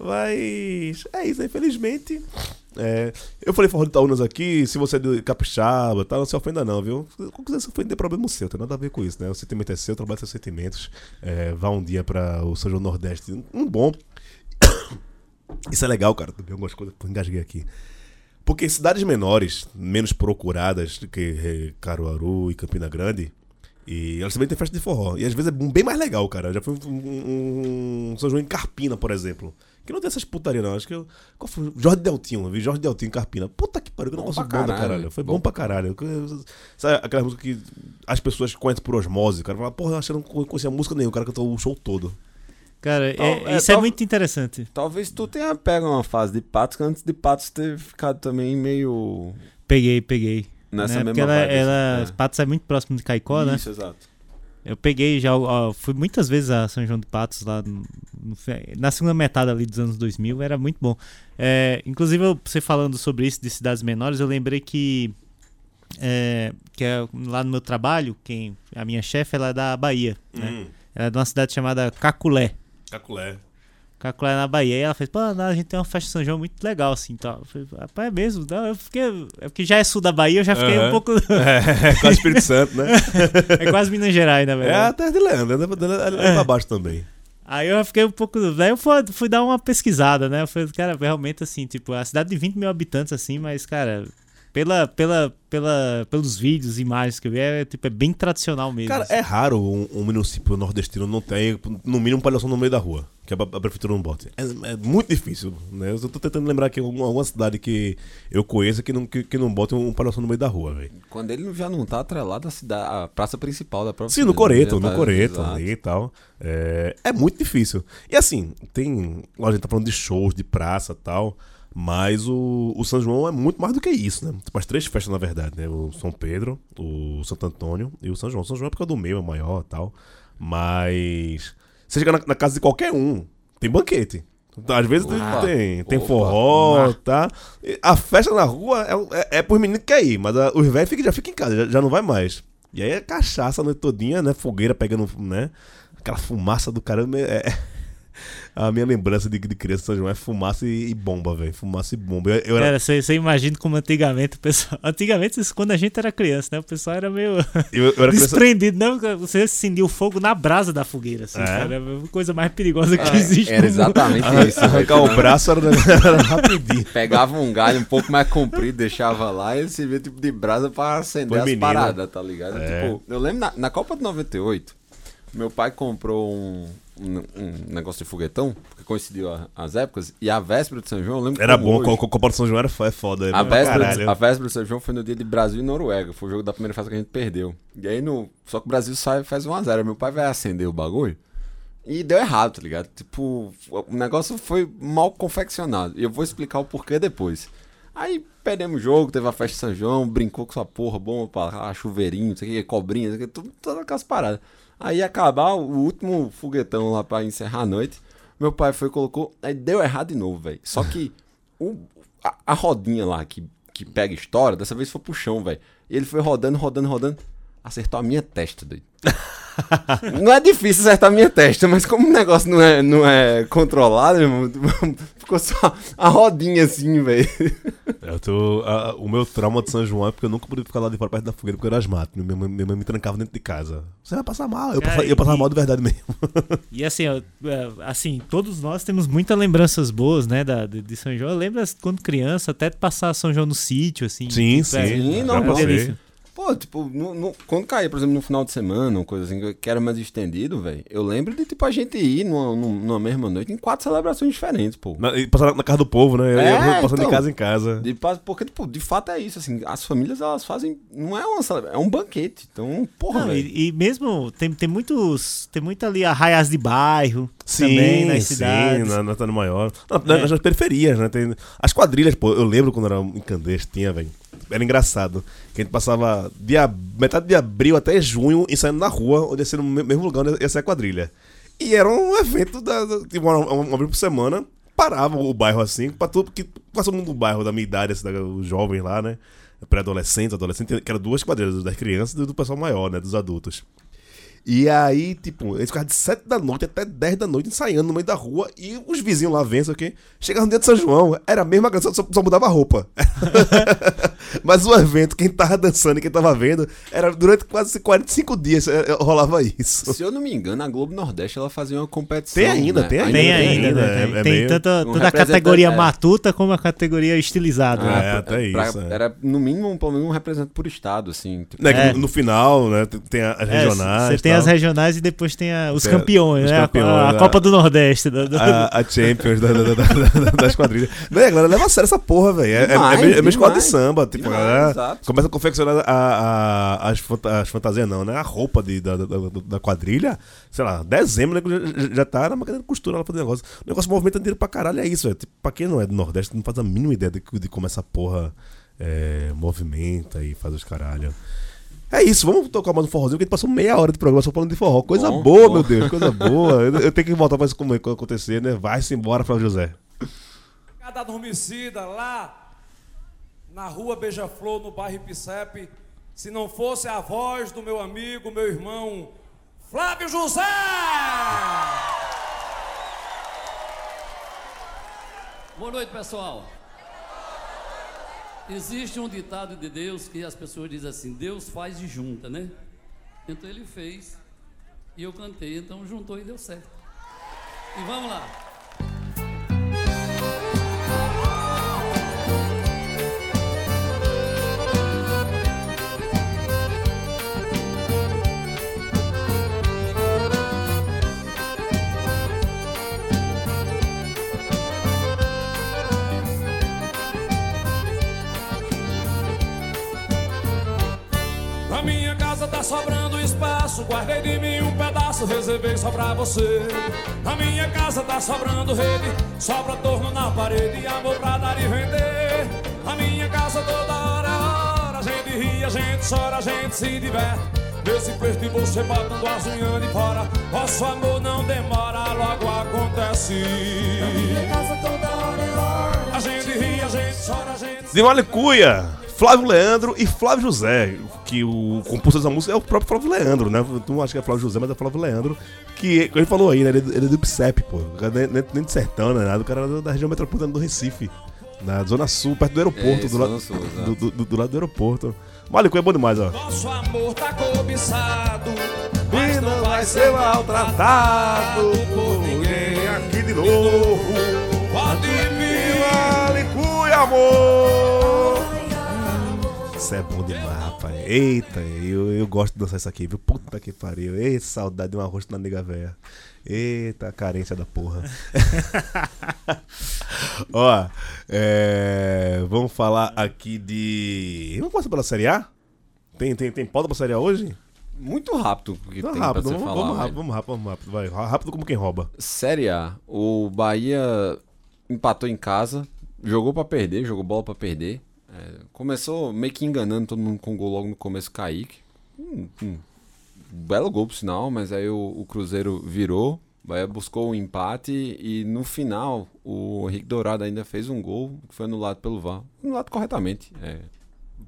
Mas é isso, infelizmente. É, eu falei forró de Itaúnas aqui, se você é de capixaba, tá, não se ofenda não, viu? Se quiser se ofender, é problema seu, tem nada a ver com isso, né? O sentimento é seu, trabalha seus sentimentos. É, vá um dia pra o São João Nordeste, um bom. Isso é legal, cara, também algumas coisas, engasguei aqui. Porque cidades menores, menos procuradas do que eh, Caruaru e Campina Grande, e elas também têm festa de forró. E às vezes é bem mais legal, cara. Eu já fui um, um, um São João em Carpina, por exemplo. Que não tem essas putaria, não. Acho que eu. Qual foi? Jorge Deltinho. Eu vi Jorge Deltinho em Carpina. Puta que pariu, que negócio bom caralho. caralho. Foi bom, Bom. pra caralho. Sabe aquela música que as pessoas conhecem por osmose? O cara fala, porra, eu achei que não conhecia música nenhuma. O cara cantou o show todo. Cara, Tal- é- é, isso é tal- muito interessante. Talvez tu tenha pego uma fase de Patos, que antes de Patos ter ficado também meio. Peguei, peguei. Nessa né? mesma Porque ela, vibe, ela é. Patos é muito próximo de Caicó, né? Isso, exato. Eu peguei já, ó, fui muitas vezes a São João de Patos lá no- no- na segunda metade ali dos anos 2000, era muito bom. É, inclusive, eu- você falando sobre isso de cidades menores, eu lembrei que, é, que é lá no meu trabalho, quem a minha chefe ela é da Bahia, né? Ela é de uma cidade chamada Caculé. Caculé. Caculé na Bahia. E ela fez, pô, a gente tem uma festa de São João muito legal, assim, tal. Eu falei, rapaz, é mesmo? Não, eu fiquei, é porque já é sul da Bahia, eu já fiquei um Aham. pouco... É, quase Espírito Santo, né? é quase Minas Gerais, na É a verdade. terra de Leandro, é pra baixo também. Aí eu fiquei um pouco. Daí eu fui, fui dar uma pesquisada, né? Eu falei, cara, realmente assim, tipo, a cidade de 20 mil habitantes, assim, mas, cara, pela, pela, pela, pelos vídeos, imagens que eu vi, é, tipo, é bem tradicional mesmo. Cara, assim. é raro um, um município nordestino não ter, no mínimo, um palhação no meio da rua. Que a, a prefeitura não bote. É, é muito difícil, né? Eu tô tentando lembrar aqui alguma, alguma cidade que eu conheça que não, que, que não bote um palhação no meio da rua, velho. Quando ele já não tá atrelado à cidade, à praça principal da própria Sim, no cidade, Coreto, no tá- Coreto ali e tal. É, é muito difícil. E assim, tem. A gente tá falando de shows, de praça e tal. Mas o, o São João é muito mais do que isso, né? Tipo, as três festas, na verdade, né? O São Pedro, o Santo Antônio e o São João. O São João é porque é do meio, é maior e tal. Mas. Você chega na, na casa de qualquer um, tem banquete. Às vezes tem- Opa, tem, tem opa, forró, tá? E a festa na rua é, é, é pros meninos que quer ir, mas a- os velhos já ficam em casa, já, já não vai mais. E aí é cachaça a noite todinha, né? Fogueira pegando, né? Aquela fumaça do caramba. É, é- A minha lembrança de, de criança de São João é fumaça e, e bomba, velho. Fumaça e bomba. Eu, eu era, Cara, você, você imagina como antigamente o pessoal. Antigamente, isso quando a gente era criança, né? O pessoal era meio eu, eu era criança. desprendido, não? Você acendia o fogo na brasa da fogueira, assim, É? cara. É a coisa mais perigosa que Ah, existe. Era no mundo. exatamente isso. Arrancar o braço era, era rapidinho. Pegava um galho um pouco mais comprido, deixava lá e ele servia tipo de brasa pra acender Foi as menino. paradas, tá ligado? É. Tipo, eu lembro na, na Copa de 98, meu pai comprou um, um, um negócio de foguetão, porque coincidiu a- as épocas, e a véspera de São João, eu lembro Era bom, hoje, a Copa do São João era, é foda. é a bom véspera, de, a véspera de São João foi no dia de Brasil e Noruega. Foi o jogo da primeira fase que a gente perdeu. E aí, no, só que o Brasil sai e faz 1x0. Meu pai vai acender o bagulho e deu errado, tá ligado? Tipo, o negócio foi mal confeccionado. E eu vou explicar o porquê depois. Aí perdemos o jogo, teve a festa de São João, brincou com sua porra, pra lá, chuveirinho, não sei o que, cobrinha, não sei o que, tudo, todas aquelas paradas. Aí acabar o último foguetão lá pra encerrar a noite. Meu pai foi e colocou, aí deu errado de novo, velho. Só que o, a, a rodinha lá que, que pega história, dessa vez foi pro chão, velho. E ele foi rodando, rodando, rodando. Acertou a minha testa, doido. não é difícil acertar a minha testa, mas como o negócio não é, não é controlado, meu irmão, ficou só a rodinha assim, velho. Eu tô, a- o meu trauma de São João é porque eu nunca podia ficar lá de fora perto da fogueira porque eu era asmático. Minha mãe, minha mãe me trancava dentro de casa. Você vai passar mal. Eu, Cara, passava, eu passava e- mal de verdade mesmo. E assim, ó, é, assim, todos nós temos muitas lembranças boas, né, da, de, de São João. Eu lembro quando criança, até de passar São João no sítio, assim. Sim, tipo, é, sim, Sim, é não, uma não. Pô, tipo, no- no- quando caía, por exemplo, no final de semana, uma coisa assim, que era mais estendido, velho, eu lembro de, tipo, a gente ir numa, numa mesma noite em quatro celebrações diferentes, pô. Na, e passar na casa do povo, né? Eu É, passando então. de casa em casa. De, porque, tipo, de fato é isso, assim, as famílias, elas fazem, não é uma celebra- é um banquete, então, porra, velho. e, e mesmo tem, tem muitos. Tem muito ali arraias de bairro também nas sim, cidades. na, na Tano Maior. Na- na- É. Nas periferias, né? Tem, as quadrilhas, pô, eu lembro quando era em Candeias, tinha, velho. Era engraçado. Que a gente passava de metade de abril até junho ensaiando na rua, onde ia ser no me- mesmo lugar onde ia ser a quadrilha. E era um evento da, tipo, uma, uma vez por semana, parava o bairro assim, pra tudo, porque passou mundo do bairro da minha idade, assim, os jovens lá, né? Pré-adolescentes, adolescentes, que eram duas quadrilhas, das crianças e do pessoal maior, né? Dos adultos. E aí, tipo, eles ficavam de 7 da noite até 10 da noite ensaiando no meio da rua e os vizinhos lá vendo, sei o quê. Chegava no dia de São João, era a mesma canção, só, só mudava a roupa. Mas o evento, quem tava dançando e quem tava vendo, era durante quase 45 dias eh, rolava isso. Se eu não me engano, a Globo Nordeste ela fazia uma competição. Tem ainda, né? tem ainda. Tem tem ainda, ainda, né? é- tem, é tem meio- tanto, um a categoria é. matuta como a categoria estilizada. Ah, né? É, até pra- isso, é. Era, no mínimo, pelo menos um representante por estado, assim. tipo, Né, É. no, no final, né, tem as É, regionais. Tem as regionais e depois tem a- os Tem campeões, os né? A- campeões, a, a- Copa do Nordeste. do- do- a, a Champions da, da- da- da- das quadrilhas. Não, a galera leva a sério essa porra, velho. É, é, Demais, é meio- é meio escola de samba. Tipo, a Demais, galera exato. começa a confeccionar a, a- as, as fantasias, não, né? A roupa de, da, da, da- da quadrilha. Sei lá, dezembro, né? Já, já tá na máquina de costura lá fazendo negócio. O negócio movimenta dinheiro pra caralho, é isso, velho. Tipo, pra quem não é do Nordeste, não faz a mínima ideia de, de como essa porra é, movimenta e faz os caralho. É isso, vamos tocar mais um forrozinho, porque a gente passou meia hora de programa só falando de forró. Coisa Bom, boa, bom. meu Deus, coisa boa. Eu, eu tenho que voltar pra isso como acontecer, né? Vai-se embora, Flávio José. Cada adormecida lá na rua Beija-Flor, no bairro Ipicepe, se não fosse a voz do meu amigo, meu irmão Flávio José! Boa noite, pessoal. Existe um ditado de Deus que as pessoas dizem assim: Deus faz e junta, né? Então ele fez e eu cantei, então juntou e deu certo. E vamos lá. Sobrando espaço, guardei de mim um pedaço, reservei só pra você. Na minha casa tá sobrando rede, sobra torno na parede, amor pra dar e vender. Na minha casa toda hora, é hora, a gente ri, a gente chora, a gente se diverte. Nesse preço de você botando as unhas de fora, nosso amor não demora, logo acontece. Na minha casa toda hora, é hora, a gente ri, a gente chora, a gente De Malicuia, Flávio Leandro e Flávio José. Que o compositor dessa música é o próprio Flávio Leandro, né? Tu não acha que é Flávio José, mas é Flávio Leandro. Que ele falou aí, né? Ele, ele é do Psep, pô. O cara Nem, nem, de sertão, né? O cara era da região metropolitana do Recife. Na Zona Sul, perto do aeroporto. Isso, do, lado, Zona Sul, exato. do, do- do lado do aeroporto. Malicuia é bom demais, ó. Nosso amor tá cobiçado, E não vai ser maltratado por ninguém aqui de novo. Pode vir. Malicuia, amor! Isso é bom demais, rapaz. Eita, eu, eu gosto de dançar isso aqui, viu? Puta que pariu. Eita, saudade de uma rosto na nega véia. Eita, carência da porra. Ó, é, vamos falar aqui de. Vamos começar pela Série A? Tem, tem, tem pauta pra Série A hoje? Muito rápido o que Então, tem rápido, pra você vamos, falar. vamos rápido, vamos rápido, vamos rápido. Vai, rápido como quem rouba. Série A, o Bahia empatou em casa, jogou pra perder, jogou bola pra perder. Começou meio que enganando todo mundo com gol logo no começo, Kaique. Hum, hum, belo gol, por sinal, mas aí o, o Cruzeiro virou. O buscou o empate e no final o Henrique Dourado ainda fez um gol que foi anulado pelo VAR. Anulado corretamente, é,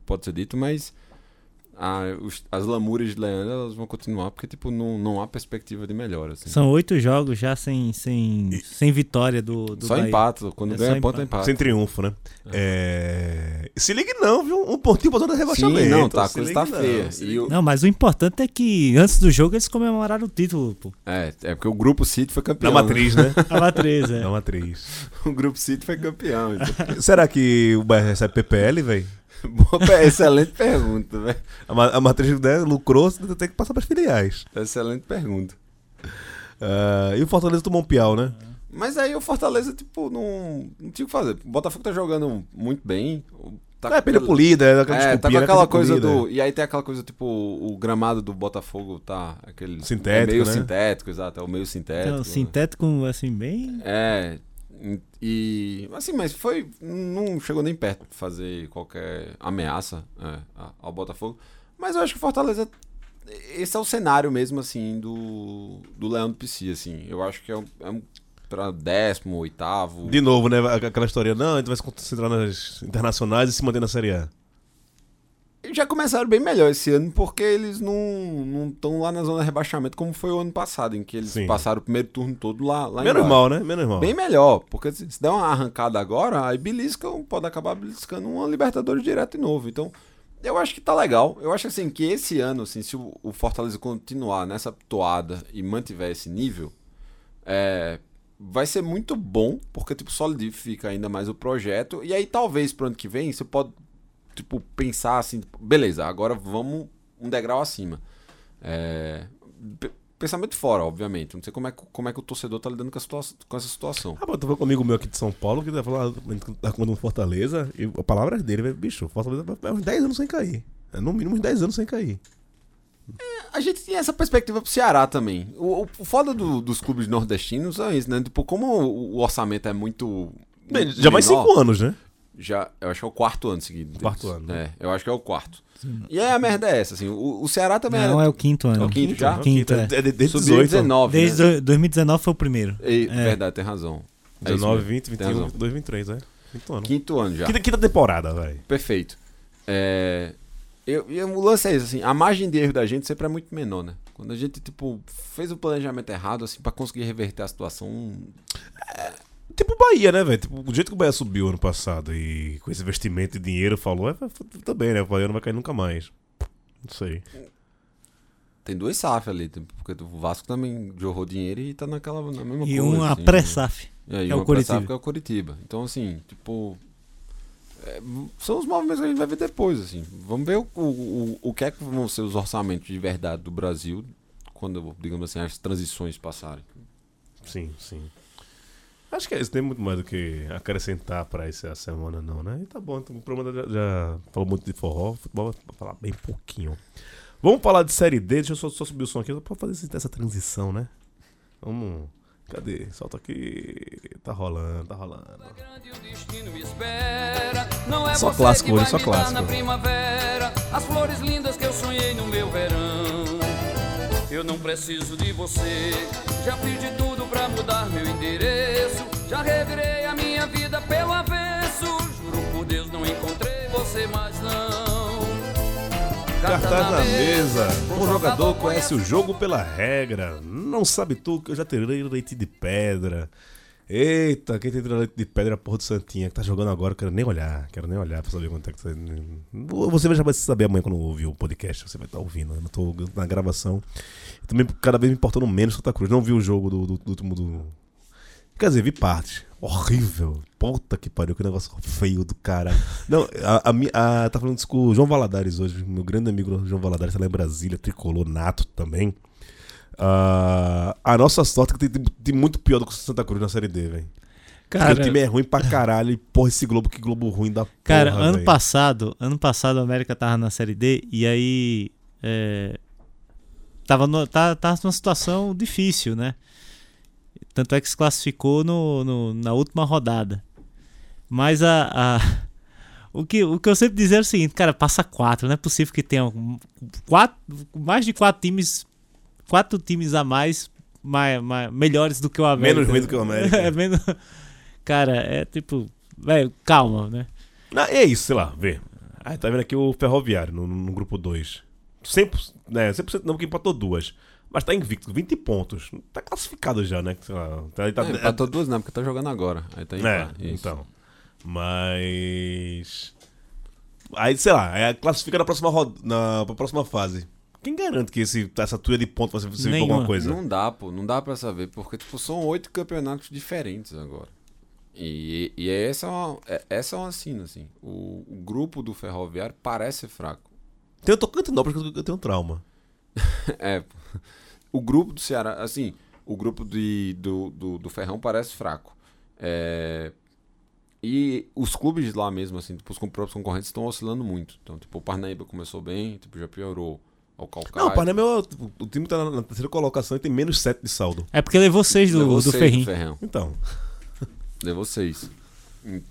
pode ser dito, mas a- os- as lamúrias de Leandro elas vão continuar porque tipo, não, não há perspectiva de melhora. Assim. São oito jogos já sem, sem, sem vitória do, do Só Bahia. empate, quando É ganha ponto é empate. empate. Sem triunfo, né? É... Se ligue não, viu? Um pontinho pra zona rebaixamento. Sim, não, tá, a coisa tá não, feia. se E ligue- o- Não, mas o importante é que antes do jogo eles comemoraram o título, pô. é, é porque o grupo City foi Na campeão. matriz, né? Tava 13, é. Na matriz. né? O grupo City foi campeão. então. Será que o Bahia recebe PPL, velho? Boa, excelente pergunta, velho. A, a matriz né, lucrou, você tem que passar pras filiais. Excelente pergunta. Ah, e o Fortaleza tomou um piau, né? Mas aí o Fortaleza, tipo, não, não tinha o que fazer. O Botafogo tá jogando muito bem. Tá é, perdeu pro líder, é aquela É, tá com né, aquela coisa do. E aí tem aquela coisa, tipo, o gramado do Botafogo tá. Aquele. Sintético, é meio né? sintético, exato. É o meio sintético. Então, sintético, assim, bem. É. E-. Assim, mas foi. Não chegou nem perto de fazer qualquer ameaça é, ao Botafogo. Mas eu acho que o Fortaleza. Esse é o cenário mesmo, assim, do, do Leão do Pici, assim. Eu acho que é um, é pra décimo, oitavo. De novo, né? Aquela história, não, a gente vai se concentrar nas internacionais e se manter na Série A. Já começaram bem melhor esse ano, porque eles não estão lá na zona de rebaixamento como foi o ano passado, em que eles Sim. passaram o primeiro turno todo lá, lá Menos mal, né? Menos mal. Bem melhor, porque se se der uma arrancada agora, aí beliscam, pode acabar beliscando uma Libertadores direto de novo. Então, eu acho que tá legal. Eu acho assim que esse ano, assim, se o o Fortaleza continuar nessa toada e mantiver esse nível, é, vai ser muito bom, porque tipo solidifica ainda mais o projeto. E aí talvez pro ano que vem você pode tipo pensar assim, tipo, beleza, agora vamos um degrau acima. É, pe- pensamento fora, obviamente. Não sei como é, que- como é que o torcedor tá lidando com, a situa- com essa situação. Ah, pô, tu foi comigo meu aqui de São Paulo, que tá falando, tá comendo um Fortaleza, e a palavra é dele, velho. Bicho, Fortaleza vai uns 10 anos sem cair. É no mínimo uns 10 anos sem cair. A gente tinha essa perspectiva pro Ceará também. O, o- foda do- dos clubes nordestinos é isso, né? Tipo, como o, o orçamento é muito. Bem, já menor, 5 anos, né? Já, eu acho que é o quarto ano seguido. deles. Quarto ano, né? É, eu acho que é o quarto. E aí a merda é essa, assim. O, o Ceará também Não, era. é o quinto ano. É o quinto já? Quinto, é. É de- desde Subiu 18. 19. Desde né? do- 2019 foi o primeiro. E- É. Verdade, tem razão. É isso 19, mesmo, 20, tem 21, razão. 22, 23, é. Quinto ano. Quinto ano já. Quinta, quinta temporada, velho. Perfeito. É, eu, e o lance é esse, assim, a margem de erro da gente sempre é muito menor, né? Quando a gente, tipo, fez o planejamento errado, assim, pra conseguir reverter a situação, Bahia, né, velho? Tipo, do jeito que o Bahia subiu ano passado e com esse investimento e dinheiro, falou, é, também, né? O Bahia não vai cair nunca mais. Não sei. tem duas SAF ali, porque o Vasco também jorrou dinheiro e tá naquela na mesma E coisa. uma assim, pré-SAF. É, e é o uma Coritiba. pré-SAF que é o Curitiba. Então, assim, tipo. é, são os movimentos que a gente vai ver depois, assim. Vamos ver o, o, o que é que vão ser os orçamentos de verdade do Brasil quando, digamos assim, as transições passarem. Sim, sim. Acho que é isso. Tem muito mais do que acrescentar pra essa semana, não, né? E tá bom, então, o programa já, já falou muito de forró, futebol vai falar bem pouquinho. Vamos falar de Série D, deixa eu só, só subir o som aqui, só pra fazer essa transição, né? Vamos. Cadê? Solta aqui. Tá rolando, tá rolando. é Só clássico hoje, só clássico. as flores lindas que eu sonhei no meu verão. Eu não preciso de você. Já fiz de tudo pra mudar meu endereço. Já revirei a minha vida pelo avesso. Juro por Deus não encontrei você mais não. Cartaz na mesa. Um jogador conhece o jogo pela regra. Não sabe tu que eu já terei leite de pedra. Eita, quem tem leite de pedra é a porra do Santinha, que tá jogando agora, quero nem olhar, quero nem olhar pra saber quanto é que você. Você já vai saber amanhã quando ouvir o podcast, você vai estar ouvindo. Eu não tô na gravação. Também cada vez me importando menos Santa Cruz. Não vi o jogo do, do, do último do. Quer dizer, vi parte. Horrível. Puta que pariu, que negócio feio do cara. Não, a, a, a- tá falando isso com o João Valadares hoje, meu grande amigo João Valadares, tá lá em Brasília, tricolor nato também. Ah, a nossa sorte é que tem, tem, muito pior do que o Santa Cruz na Série D, velho. Cara, o time é ruim pra caralho. E porra, esse Globo, que Globo ruim da porra. Cara, ano velho. passado, ano passado a América tava na Série D e aí é, tava, no, tá, tava numa situação difícil, né? Tanto é que se classificou no, no- na última rodada. Mas a, a- o, que, o que eu sempre dizia é o seguinte, cara, passa quatro, não é possível que tenha quatro, mais de quatro times, quatro times a mais, mais, mais- melhores do que o América. Menos ruim do que o América. é menos, cara, é tipo, velho, calma, né? Não, é isso, sei lá, vê. Ah, tá vendo aqui o Ferroviário no, no grupo 2. 100%, né, 100% não, porque empatou duas. Mas tá invicto, 20 pontos. Tá classificado já, né? Sei lá, tá, tá, É, empatou duas não, porque tá jogando agora. Aí tá É, empate, isso. então. Mas. Aí, sei lá, é, classifica na próxima, roda, na pra próxima fase. Quem garante que esse, essa tuia de ponto vai servir pra alguma coisa? Não dá, pô, não dá pra saber, porque tipo, são oito campeonatos diferentes agora. E, e essa é uma, é- essa é uma sina, assim. O, o grupo do Ferroviário parece fraco. Tem o Tocantinópolis que eu tenho trauma. É, o grupo do Ceará, assim, o grupo de, do, do, do Ferrão parece fraco. É, e os clubes lá mesmo, assim, tipo, os com- próprios concorrentes estão oscilando muito. Então, tipo, o Parnaíba começou bem, tipo, já piorou. O Calcaia. Não, o Parnamirim, é o, o time tá na, na terceira colocação e tem menos 7 de saldo. É porque levou seis do, levou do seis Ferrinho. Ferrão. Então. Levou seis.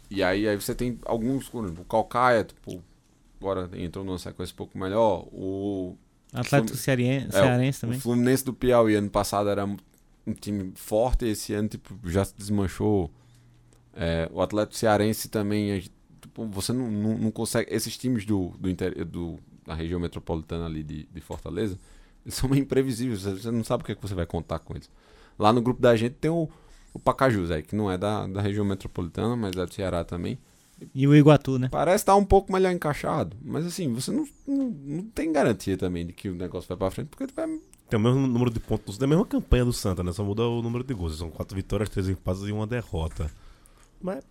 E- aí, aí você tem alguns, o Calcaia, tipo, agora entrou numa sequência um pouco melhor. O Atlético Cearense, é, Cearense o também. Fluminense do Piauí ano passado era um time forte, esse ano tipo, já se desmanchou. É, o Atlético Cearense também, tipo, você não, não, não consegue. Esses times do, do, inter- do- da região metropolitana ali de, de Fortaleza, eles são meio imprevisíveis, você não sabe o que, é que você vai contar com eles. Lá no grupo da gente tem o, o Pacajus, aí, que não é da, da região metropolitana, mas é do Ceará também. E o Iguatu, né? Parece estar um pouco melhor encaixado, mas assim, você não, não, não tem garantia também de que o negócio vai pra frente, porque tu vai Tem o mesmo número de pontos, da mesma campanha do Santa, né? Só muda o número de gols. São quatro vitórias, três empates e uma derrota. Mas.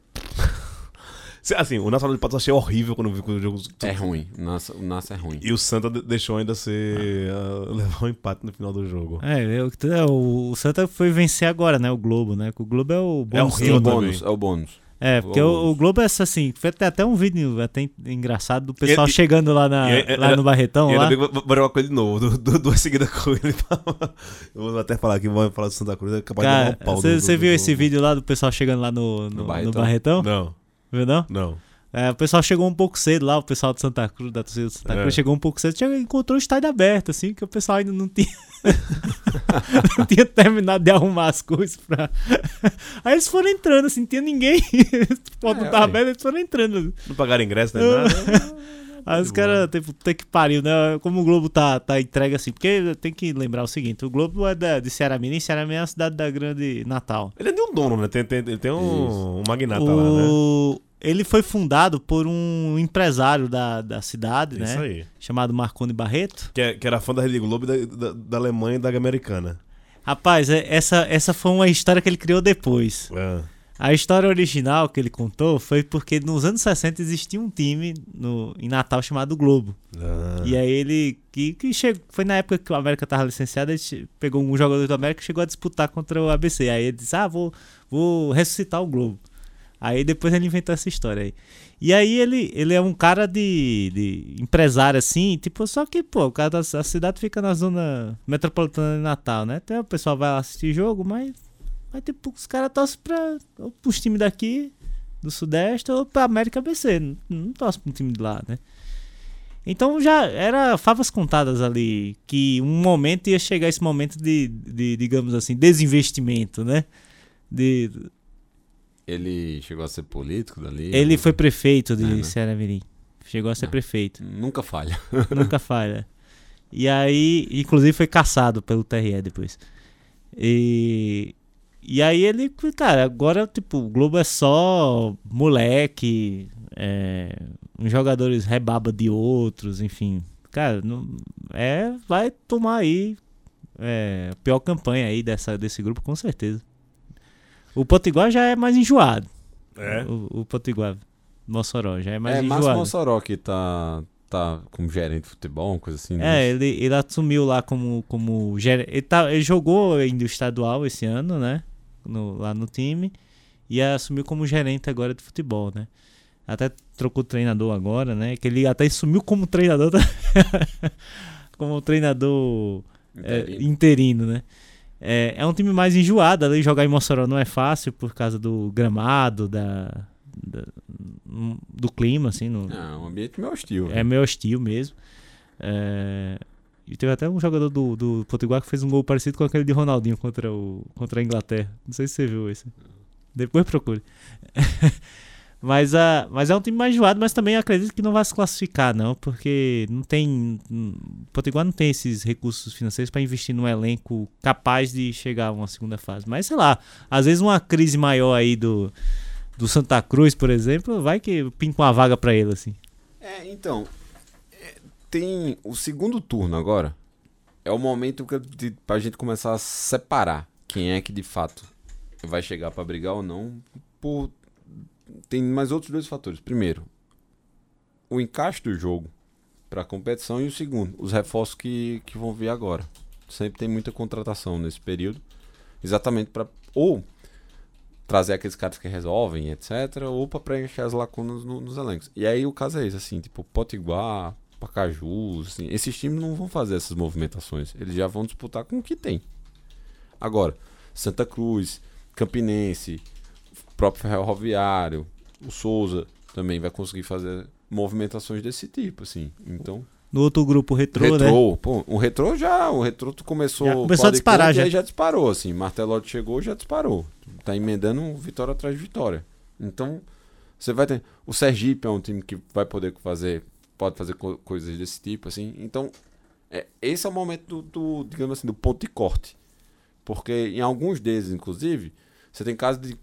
Assim, o Nacional de Patos eu achei horrível quando eu vi que o jogo. É ruim. O Nasa, o Nasa é ruim. E o Santa de- deixou ainda ser. ah, levar um empate no final do jogo. É, eu- é, o, o Santa foi vencer agora, né? O Globo, né? O Globo é o É o bônus É o bônus, é o bônus. É, porque o, o- Globo é assim, foi até, até um vídeo até engraçado do pessoal E- chegando lá, na, e- e- lá no Barretão. e ainda Lá. vai jogar com ele de novo. du- du- Duas seguidas com ele. Eu vou até falar aqui, vou falar do Santa Cruz. É capaz de levar um pau você do- você do- viu do- esse vídeo lá do pessoal chegando lá no, no, No no Barretão? Barretão? Não, Viu não? não. É, o pessoal chegou um pouco cedo lá, o pessoal de Santa Cruz, da torcida de Santa É. Cruz, chegou um pouco cedo, chegou, encontrou o estádio aberto, assim, que o pessoal ainda não tinha. não tinha terminado de arrumar as coisas pra. Aí eles foram entrando, assim, não tinha ninguém. o porta É, tava aberto, eles foram entrando. Não pagaram ingresso, nem nada. Aí os caras, tipo, tem que pariu, né? Como o Globo tá, tá entregue assim. Porque tem que lembrar o seguinte: o Globo é da, de Ceará Mirim, e Ceará Mirim é a cidade da grande Natal. Ele é de um dono, né? Tem, tem, tem um, um magnata lá, né? O- Ele foi fundado por um empresário da, da cidade, Isso né? aí. Chamado Marconi Barreto. Que, é- que era fã da Rede Globo da, da, da Alemanha e da Americana. Rapaz, é- essa, essa foi uma história que ele criou depois. É. A história original que ele contou foi porque nos anos 60 existia um time no, em Natal chamado Globo. Ah. E aí ele. Que, que chegou, foi na época que o América tava licenciado, ele pegou um jogador do América e chegou a disputar contra o ABC. Aí ele disse: Ah, vou, vou ressuscitar o Globo. Aí depois ele inventou essa história aí. E aí ele, ele é um cara de, de empresário assim, tipo, só que, pô, o cara da a cidade fica na zona metropolitana de Natal, né? Então o pessoal vai lá assistir jogo, mas, mas tipo, os caras torcem pra ou pros times daqui, do Sudeste, ou pra América ABC. Não, não torcem pra um time de lá, né? Então já era favas contadas ali que um momento ia chegar esse momento de, de digamos assim, desinvestimento, né? De, Ele chegou a ser político dali. ele foi prefeito de É, né? Ceará Mirim. Chegou a ser prefeito. Nunca falha. Nunca falha. E aí, inclusive, foi caçado pelo TRE depois. E, e aí ele, cara, agora, tipo, o Globo é só moleque, é, uns jogadores rebaba de outros, enfim. Cara, não, é, vai tomar aí é, a pior campanha aí dessa, desse grupo, com certeza. O Potiguar já é mais enjoado. É. O, o Potiguar, Mossoró, já é mais é, Márcio enjoado. Mossoró que tá, tá como gerente de futebol, uma coisa assim. É, né? ele, ele assumiu lá como, como ger- ele, tá, ele jogou ainda o estadual esse ano, né? No- lá no time. E assumiu como gerente agora de futebol, né? Até trocou treinador agora, né? Que ele até assumiu como treinador. como treinador é, Interino. interino, né? É, é um time mais enjoado, ali jogar em Mossoró não é fácil por causa do gramado, da, da- do clima, assim. No, É um ambiente meio hostil. é meio hostil mesmo. É, E teve até um jogador do, do Potiguar que fez um gol parecido com aquele de Ronaldinho contra, o, contra a Inglaterra. Não sei se você viu esse. Depois procure. mas, a, mas é um time mais enjoado, mas também acredito que não vai se classificar, não, porque não tem. hum, O Potiguar não tem esses recursos financeiros para investir num elenco capaz de chegar a uma segunda fase. Mas sei lá, às vezes uma crise maior aí do, do Santa Cruz, por exemplo, vai que pinta uma vaga para ele, assim. É, então. Tem o segundo turno agora. É o momento que, de, pra gente começar a separar quem é que de fato vai chegar pra brigar ou não. Por, tem mais outros dois fatores. Primeiro, o encaixe do jogo pra competição. E o segundo, os reforços que, que vão vir agora. Sempre tem muita contratação nesse período. Exatamente para ou trazer aqueles caras que resolvem, etc. Ou pra preencher as lacunas no- nos elencos. E aí o caso é esse, assim, tipo, Potiguar, Pacajus, assim, esses times não vão fazer essas movimentações. Eles já vão disputar com o que tem. Agora, Santa Cruz, Campinense, próprio Ferroviário, o Souza também vai conseguir fazer movimentações desse tipo, assim. Então, No outro grupo, o Retrô, né? retrô, pô, o retrô já, o retrô tu começou, Já com começou a disparar, já. aí já disparou, assim, Martelotti chegou, já disparou. Tá emendando vitória atrás de vitória. Então, você vai ter, o Sergipe é um time que vai poder fazer, pode fazer co- coisas desse tipo, assim. Então, é, esse é o momento do, do, digamos assim, do ponto de corte. Porque em alguns deles, inclusive, você tem casos de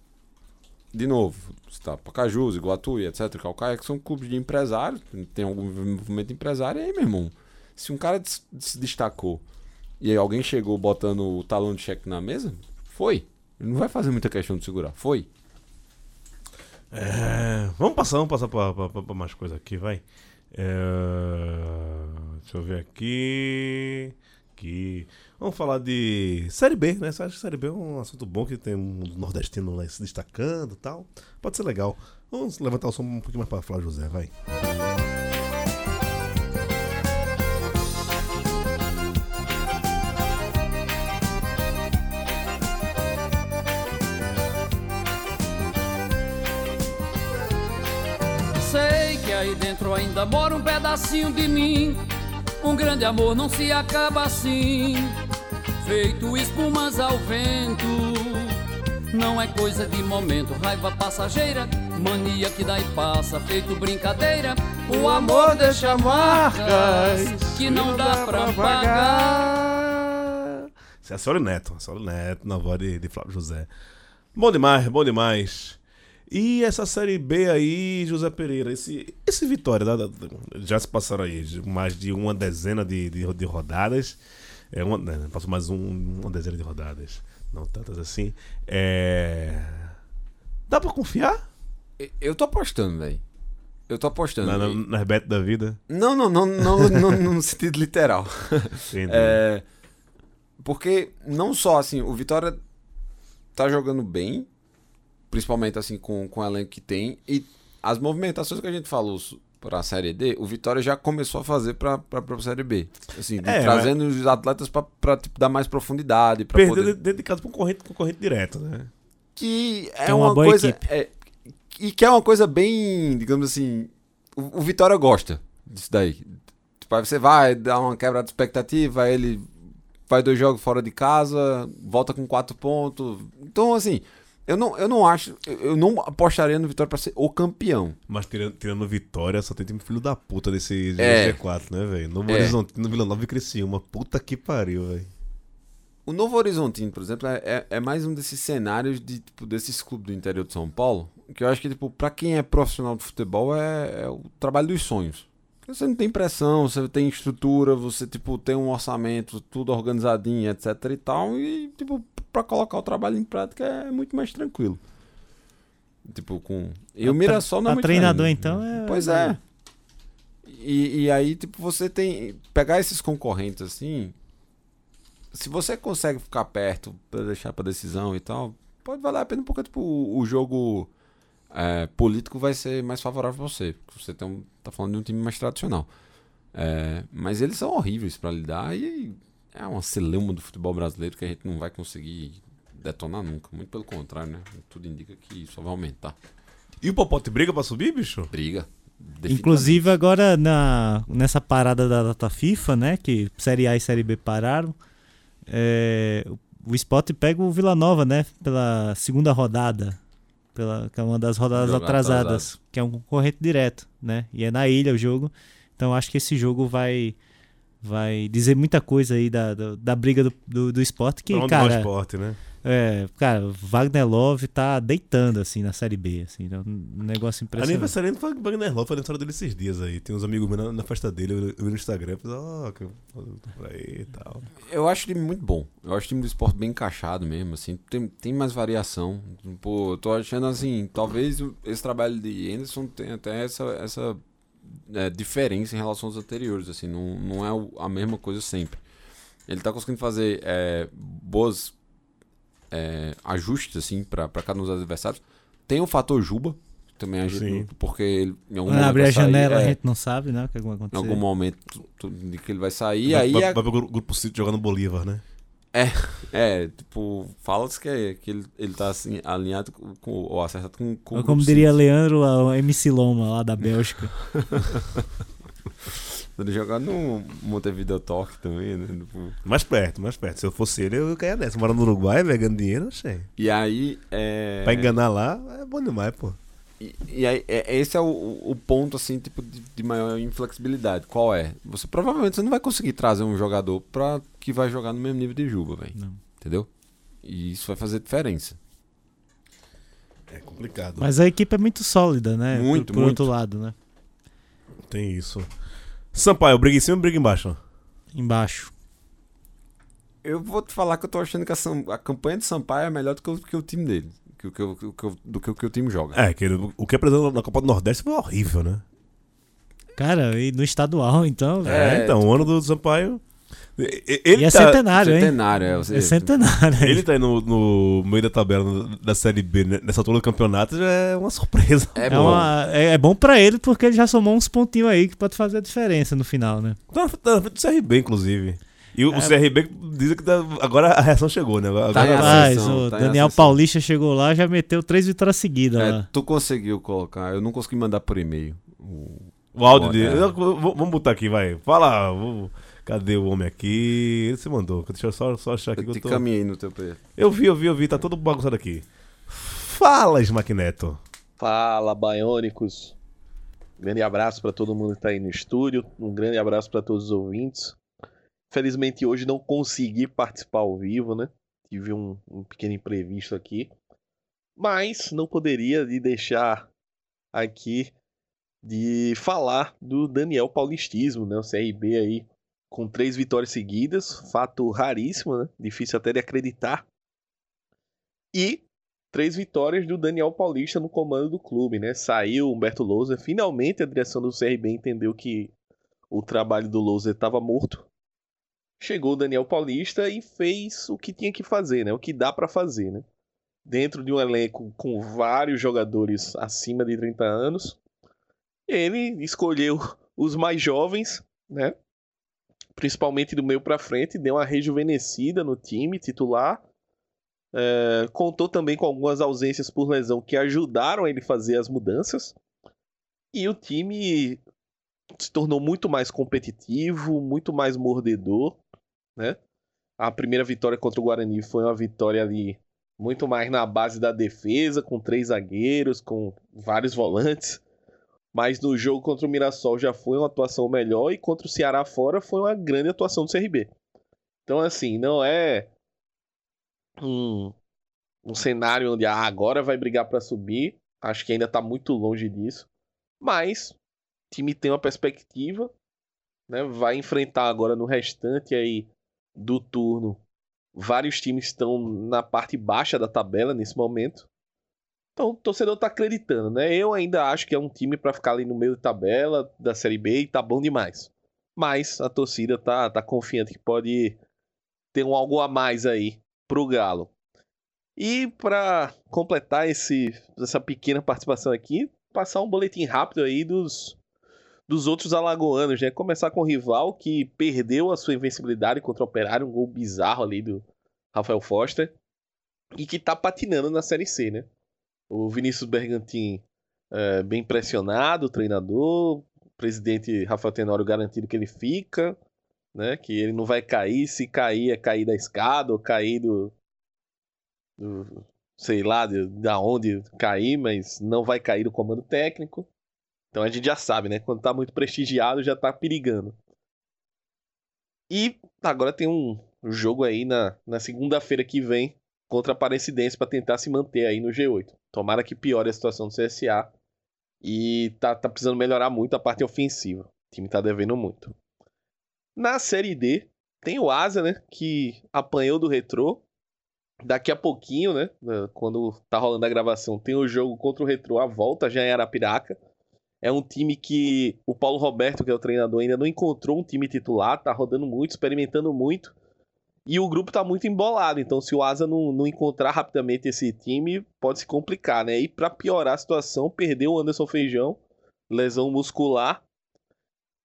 de novo, você tá Pacajus, e etc, Calcaia, que são clubes de empresários, tem algum movimento empresário, e aí, meu irmão, se um cara se destacou e aí alguém chegou botando o talão de cheque na mesa, foi. Ele não vai fazer muita questão de segurar. Foi. É, vamos passar, vamos passar pra- pra- pra mais coisa aqui, vai. É, deixa eu ver aqui. aqui. Vamos falar de Série B, né? Acha que Série B é um assunto bom que tem um nordestino lá se destacando e tal? Pode ser legal. Vamos levantar o som um pouquinho mais pra Flávio José, vai. Sei pedacinho de mim. Um grande amor não se acaba assim. Feito espumas ao vento. Não é coisa de momento, raiva passageira. Mania que dá e passa, feito brincadeira. O amor deixa marcas que não dá pra pagar. Isso é Saulo Neto, Saulo Neto, na voz de, de Flávio José. Bom demais, bom demais. E essa série B aí, José Pereira, esse, esse Vitória, já se passaram aí mais de uma dezena de, de, de rodadas. É uma, né, passou mais um- uma dezena de rodadas. Não tantas assim. É. Dá pra confiar Eu tô apostando, velho. Eu tô apostando. na, na, nas bet da vida? Não, não, não, não, não, no sentido literal. É, porque não só assim, o Vitória tá jogando bem, principalmente assim com, com o elenco que tem, e as movimentações que a gente falou su- pra Série D, o Vitória já começou a fazer pra, pra, pra Série B. Assim, É, trazendo os atletas pra, pra tipo, dar mais profundidade, pra Perdeu poder... de- dentro de casa pra um concorrente, concorrente direto, né? que é Que é uma uma, boa coisa equipe. é, e que é uma coisa bem, digamos assim, o, o Vitória gosta disso daí. Tipo, aí você vai dar uma quebra de expectativa, aí ele vai dois jogos fora de casa, volta com quatro pontos. Então, assim, eu não, eu não acho, eu- não apostaria no Vitória pra ser o campeão. Mas tirando, tirando Vitória, só tem time filho da puta desse É. G4, né, velho? Novo É. Horizonte, no Vila Nova e Criciúma. Puta que pariu, velho. O Novo Horizontino, por exemplo, é, é- é mais um desses cenários de, tipo, desses clubes do interior de São Paulo, que eu acho que, tipo, pra quem é profissional de futebol, é, é o trabalho dos sonhos. Você não tem pressão, você tem estrutura, você, tipo, tem um orçamento, tudo organizadinho, etc e tal, e, tipo, pra colocar o trabalho em prática é muito mais tranquilo. Tipo, com... E o Mirassol não é treinador, então, é. Pois é. E, e aí, tipo, você tem. Pegar esses concorrentes assim. Se você consegue ficar perto pra deixar pra decisão e tal, pode valer a pena porque, tipo, o, o jogo é, político vai ser mais favorável pra você. Porque você tem um, tá falando de um time mais tradicional. É, mas eles são horríveis pra lidar e é uma celeuma do futebol brasileiro que a gente não vai conseguir detonar nunca. Muito pelo contrário, né? Tudo indica que só vai aumentar. E o Popote briga pra subir, bicho? Briga. Inclusive agora na, nessa parada da data FIFA, né? Que Série A e Série B pararam. é, o Sport pega o Vila Nova, né? Pela segunda rodada. Pela, que é uma das rodadas Jogo atrasadas. atrasado. Que é um concorrente direto, né? E é na ilha o jogo. Então acho que esse jogo vai. Vai dizer muita coisa aí da, da, da briga do, do, do esporte. Que, onde cara, esporte, né? é, cara, Wagner Love tá deitando assim na Série B. Assim, é um negócio impressionante. Aniversário foi Wagner Love, foi aniversário dele esses dias aí. Tem uns amigos meus na, na festa dele, eu, eu vi no Instagram, eu falei, ó, que eu tô por aí e tal. Eu acho o time muito bom. Eu acho o time do esporte bem encaixado mesmo, assim. Tem, tem mais variação. Pô, eu tô achando assim, talvez o- esse trabalho de Anderson tenha até essa, essa é, diferença em relação aos anteriores, assim. Não, não é o- a mesma coisa sempre. Ele tá conseguindo fazer é, boas é, ajustes, assim, pra, pra cada um dos adversários. Tem o fator Juba, que também a gente, porque ele, em algum Quando abrir a vai sair, janela, é, a gente não sabe, né? O que vai Em acontecer. algum momento tu- tu- de que ele vai sair, vai, aí vai, é- vai pro gru- grupo City jogar no Bolívar, né? É, tipo, fala-se que, é- que ele, ele tá assim, alinhado com, ou acertado com, com como diria. Leandro, o MC Loma, lá da Bélgica. Ele jogar no Montevideo Torque também, né? Tipo, Mais perto, mais perto. Se eu fosse ele, eu caía nessa. Morando no Uruguai, velho, ganhando dinheiro, achei. E aí, é... Pra enganar lá, é bom demais, pô. E, e aí, é- esse é o, o ponto, assim, tipo, de, de maior inflexibilidade. Qual é? Você provavelmente você não vai conseguir trazer um jogador pra, que vai jogar no mesmo nível de Juba, velho. Não. Entendeu? E isso vai fazer diferença. É complicado. Mas a equipe é muito sólida, né? Muito, por, por muito. outro lado, né? Tem isso. Sampaio, briga em cima ou briga embaixo? Embaixo. Eu vou te falar que eu tô achando que a, Sam- a campanha de Sampaio é melhor do que o, que o time dele. Que, que, que, do que o que o time joga. É, que ele- o que apresentou na Copa do Nordeste foi horrível, né? Cara, e no estadual, então. velho. É, É, então, o ano do Sampaio. Ele e é tá, centenário, hein? Centenário, é. Você, É centenário. Ele tá aí no, no meio da tabela da Série B, né? nessa altura do campeonato, já é uma surpresa. É, É, bom. uma- é- é bom pra ele porque ele já somou uns pontinhos aí que pode fazer a diferença no final, né? Tá tá na frente do CRB, inclusive. E o, o É. CRB diz que tá- agora a reação chegou, né? Agora, Tá agora- Rapaz, o tá Daniel. Paulista chegou lá já meteu três vitórias seguidas É, lá. tu conseguiu colocar. Eu não consegui mandar por e-mail. O- o áudio dele. é. Vamos botar aqui, vai. Fala. vamos- Cadê o homem aqui? Ele se mandou. Deixa eu só, só achar aqui Eu que te eu tô. caminhei no teu perfil. Eu vi, eu vi, eu vi. Tá todo bagunçado aqui. Fala, Smack Neto. Fala, Baiônicos. Grande abraço para todo mundo que tá aí no estúdio. Um grande abraço para todos os ouvintes. Felizmente hoje não consegui participar ao vivo, né? Tive um, um pequeno imprevisto aqui. Mas não poderia de deixar aqui de falar do Daniel Paulistismo, né? O CRB aí com três vitórias seguidas, fato raríssimo, né? Difícil até de acreditar. E três vitórias do Daniel Paulista no comando do clube, né? Saiu Humberto Lousa, finalmente a direção do CRB entendeu que o trabalho do Lousa estava morto. Chegou o Daniel Paulista e fez o que tinha que fazer, né? O que dá para fazer, né? Dentro de um elenco com vários jogadores acima de 30 anos, ele escolheu os mais jovens, né? Principalmente do meio para frente, deu uma rejuvenescida no time titular. É, contou também com algumas ausências por lesão que ajudaram ele a fazer as mudanças. E o time se tornou muito mais competitivo, muito mais mordedor, né? A primeira vitória contra o Guarani foi uma vitória ali muito mais na base da defesa, com três zagueiros, com vários volantes. Mas no jogo contra o Mirassol já foi uma atuação melhor e contra o Ceará fora foi uma grande atuação do CRB. Então assim, não é um, um cenário onde ah, agora vai brigar para subir. Acho que ainda tá muito longe disso. Mas o time tem uma perspectiva, né? Vai enfrentar agora no restante aí do turno. Vários times estão na parte baixa da tabela nesse momento. Então o torcedor tá acreditando, né? Eu ainda acho que é um time para ficar ali no meio da tabela da Série B e tá bom demais. Mas a torcida tá, tá confiante que pode ter um algo a mais aí pro Galo. E para completar esse, essa pequena participação aqui, passar um boletim rápido aí dos, dos outros alagoanos, né? Começar com o rival que perdeu a sua invencibilidade contra o Operário, um gol bizarro ali do Rafael Foster, e que tá patinando na Série C, né? O Vinícius Bergantin é, bem pressionado, o treinador, o presidente Rafael Tenório garantido que ele fica, né? Que ele não vai cair, se cair é cair da escada ou cair do, do sei lá, de, da onde cair, mas não vai cair do comando técnico. Então a gente já sabe, né? Quando tá muito prestigiado, já tá perigando. E agora tem um jogo aí na, na segunda-feira que vem contra a Aparecidense para tentar se manter aí no G8. Tomara que piore a situação do CSA. E tá, tá precisando melhorar muito a parte ofensiva. O time tá devendo muito. Na Série D, tem o Asa, né? Que apanhou do Retrô. Daqui a pouquinho, né? Quando tá rolando a gravação, tem o jogo contra o Retrô, a volta já em Arapiraca. É um time que o Paulo Roberto, que é o treinador, ainda não encontrou um time titular, tá rodando muito, experimentando muito. E o grupo tá muito embolado, então se o Asa não, não encontrar rapidamente esse time, pode se complicar, né? E para piorar a situação, perdeu o Anderson Feijão, lesão muscular.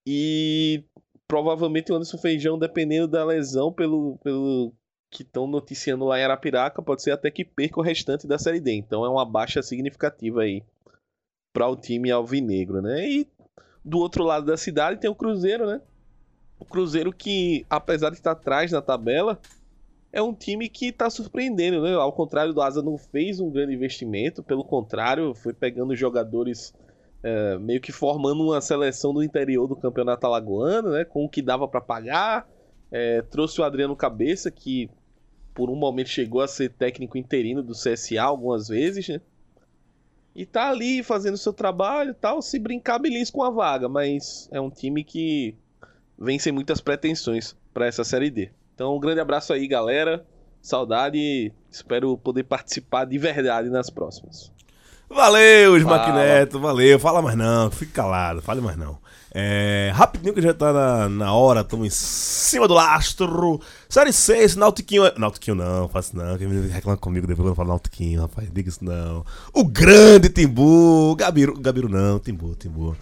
E provavelmente o Anderson Feijão, dependendo da lesão, pelo, pelo que estão noticiando lá em Arapiraca, pode ser até que perca o restante da Série D. Então é uma baixa significativa aí para o time alvinegro, né? E do outro lado da cidade tem o Cruzeiro, né? O Cruzeiro que, apesar de estar atrás na tabela, é um time que está surpreendendo, né? Ao contrário do Asa, não fez um grande investimento, pelo contrário, foi pegando jogadores é, meio que formando uma seleção do interior do campeonato alagoano, né? Com o que dava para pagar. É, trouxe o Adriano Cabeça, que por um momento chegou a ser técnico interino do CSA algumas vezes, né? E tá ali fazendo seu trabalho e tal, se brincar belisca com a vaga, mas é um time que vem sem muitas pretensões para essa Série D. Então, um grande abraço aí, galera. Saudade e espero poder participar de verdade nas próximas. Valeu, Fala. Smack Neto, valeu. Fala mais não, fique calado, fale mais não. É, rapidinho que já tá na, na hora, estamos em cima do lastro. Série 6, Nautiquinho. Nautiquinho não, faço não, quem reclama comigo depois eu falo Nautiquinho, rapaz, diga isso não. O grande Timbu, Gabiru, Gabiru não, Timbu, Timbu.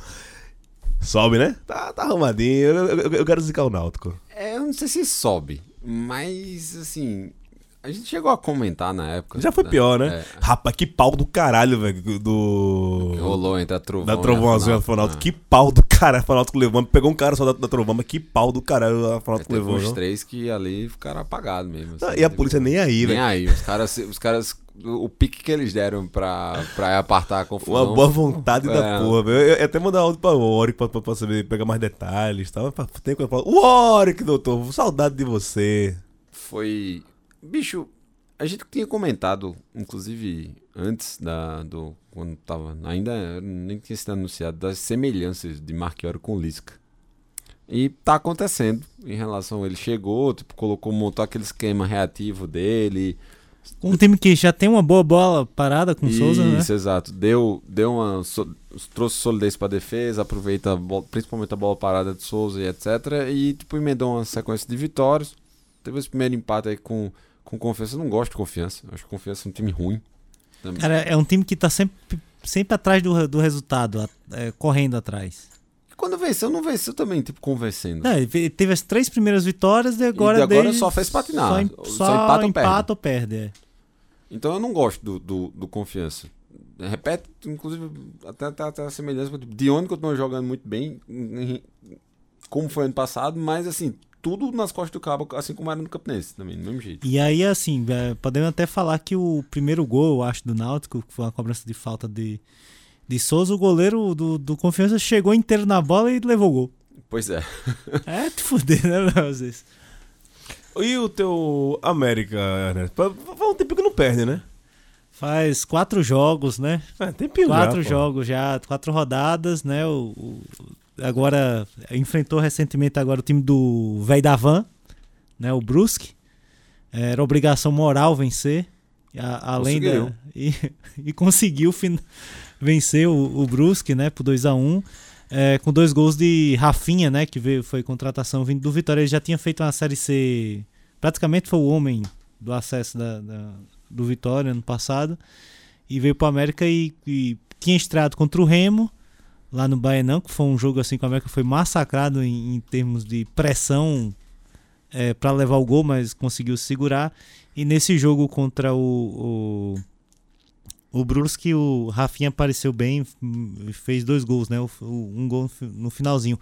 Sobe, né? Tá, tá arrumadinho, eu, eu- eu quero zicar o Náutico. É, eu não sei se sobe, mas assim. A gente chegou a comentar na época. Já foi pior, né? É, Rapaz, que pau do caralho, velho, do... que rolou entre a Trovão Da Trovão Azul e a Fanalto. Ah. Que pau do caralho Fanalto levou. Pegou um cara só da, da Trovão, mas que pau do caralho a Fanalto Teve levou. não? três que ali ficaram apagados mesmo. Assim, e a polícia nem aí, Nem velho. aí. Os caras, os caras, o pique que eles deram pra, pra apartar a confusão. Uma boa vontade da É. porra, velho. Eu ia até mandar áudio pra Oric pra, pra, pra saber, pegar mais detalhes e tal. Tem coisa pra falar. O Oric, doutor, saudade de você. Foi. Bicho, a gente tinha comentado, inclusive antes da. do Quando tava. Ainda nem tinha sido anunciado, das semelhanças de Marquioro com Lisca. E tá acontecendo em relação. Ele chegou, tipo, colocou, montou aquele esquema reativo dele. Um time que já tem uma boa bola parada com o Souza, né? Isso, exato. Deu, deu uma. so- trouxe solidez pra defesa, aproveita a bola- principalmente a bola parada de Souza e etc. E tipo, emendou uma sequência de vitórias. Teve esse primeiro empate aí com, com confiança. Eu não gosto de confiança. Acho que confiança é um time ruim. Também. Cara, é um time que tá sempre, sempre atrás do, do resultado, é, correndo atrás. E quando venceu, não venceu também, tipo, convencendo. Não, teve as três primeiras vitórias e agora, E agora desde- só fez patinar. Só, em- Só só empata ou empata ou perde. é. Então eu não gosto do, do, do confiança. Repete, inclusive, até, até, até a semelhança. Tipo, Dione continua jogando muito bem, em- como foi ano passado, mas assim, tudo nas costas do cabo, assim como era no Campinense também, do mesmo jeito. E aí, assim, é, podemos até falar que o primeiro gol, eu acho, do Náutico, que foi uma cobrança de falta de, de Souza, o goleiro do, do Confiança chegou inteiro na bola e levou o gol. Pois é. É te fuder, né, Léo? às vezes. E o teu América, Ernesto? Faz um tempo que não perde, né? Faz quatro jogos, né? É, tempinho quatro já, jogos já, quatro rodadas, né? O, o- agora enfrentou recentemente agora o time do Véi da Van, né? O Brusque. Era obrigação moral vencer. a- além da, e, e conseguiu fin- vencer o, o Brusque, né? Por 2 a 1 é, com dois gols de Rafinha, né? Que veio, foi contratação vindo do Vitória. Ele já tinha feito uma série C. Praticamente foi o homem do acesso da- da, do Vitória ano passado e veio para o América e, e tinha estreado contra o Remo lá no Baenão, que foi um jogo assim que o América foi massacrado em, em termos de pressão para levar o gol, mas conseguiu segurar. E nesse jogo contra o, o, o Brusque, o Rafinha apareceu bem e fez dois gols, né? Um gol no fi- no finalzinho.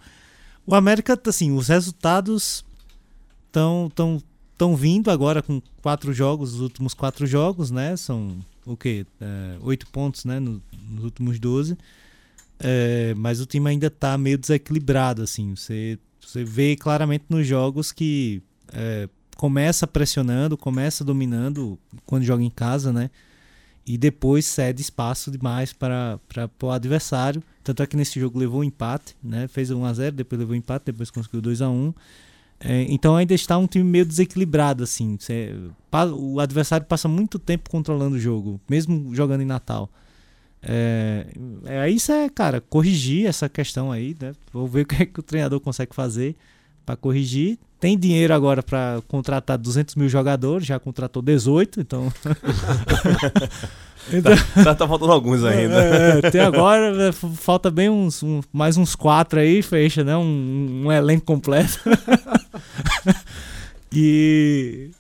O América, assim, os resultados estão tão, tão vindo agora com quatro jogos, os últimos quatro jogos, né? São o quê? É, oito pontos, né? no- nos últimos 12. É, mas o time ainda tá meio desequilibrado, assim. Você, você vê claramente nos jogos que é, começa pressionando, começa dominando quando joga em casa, né? E depois cede espaço demais para, o adversário. Tanto é que nesse jogo levou um empate, né? Fez 1x0, depois levou um empate, depois conseguiu 2x1. É, então ainda está um time meio desequilibrado, assim. O adversário passa muito tempo controlando o jogo, mesmo jogando em Natal. É, é isso é, cara, corrigir essa questão aí, né? Vou ver o que, é que o treinador consegue fazer para corrigir. Tem dinheiro agora para contratar 200 mil jogadores, já contratou 18, então. então Tá, tá faltando alguns ainda. é, é, até agora né, falta bem uns um- mais uns quatro aí, fecha, né? Um, um elenco completo. e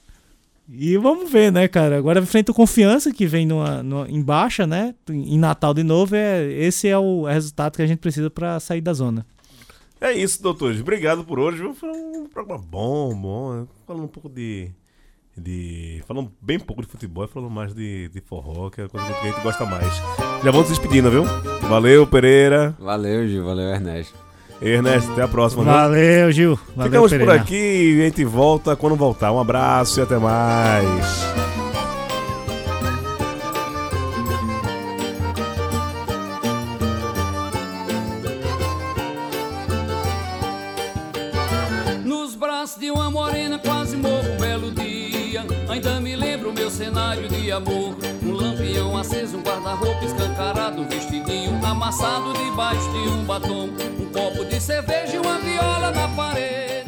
E vamos ver, né, cara? Agora enfrenta o Confiança, que vem numa, numa- em baixa, né? Em Natal de novo. É, esse é o resultado que a gente precisa pra sair da zona. É isso, doutores. Obrigado por hoje. viu? Foi um programa bom, bom. né? Falando um pouco de. de falando bem pouco de futebol e falando mais de, de forró, que é a coisa que a gente gosta mais. Já vamos se despedindo, viu? Valeu, Pereira. Valeu, Gil. Valeu, Ernesto. Ernesto, até a próxima. Valeu, Gil. Valeu, Ficamos por aqui e a gente volta quando voltar. Um abraço e até mais. Amassado debaixo de um batom. Um copo de cerveja e uma viola na parede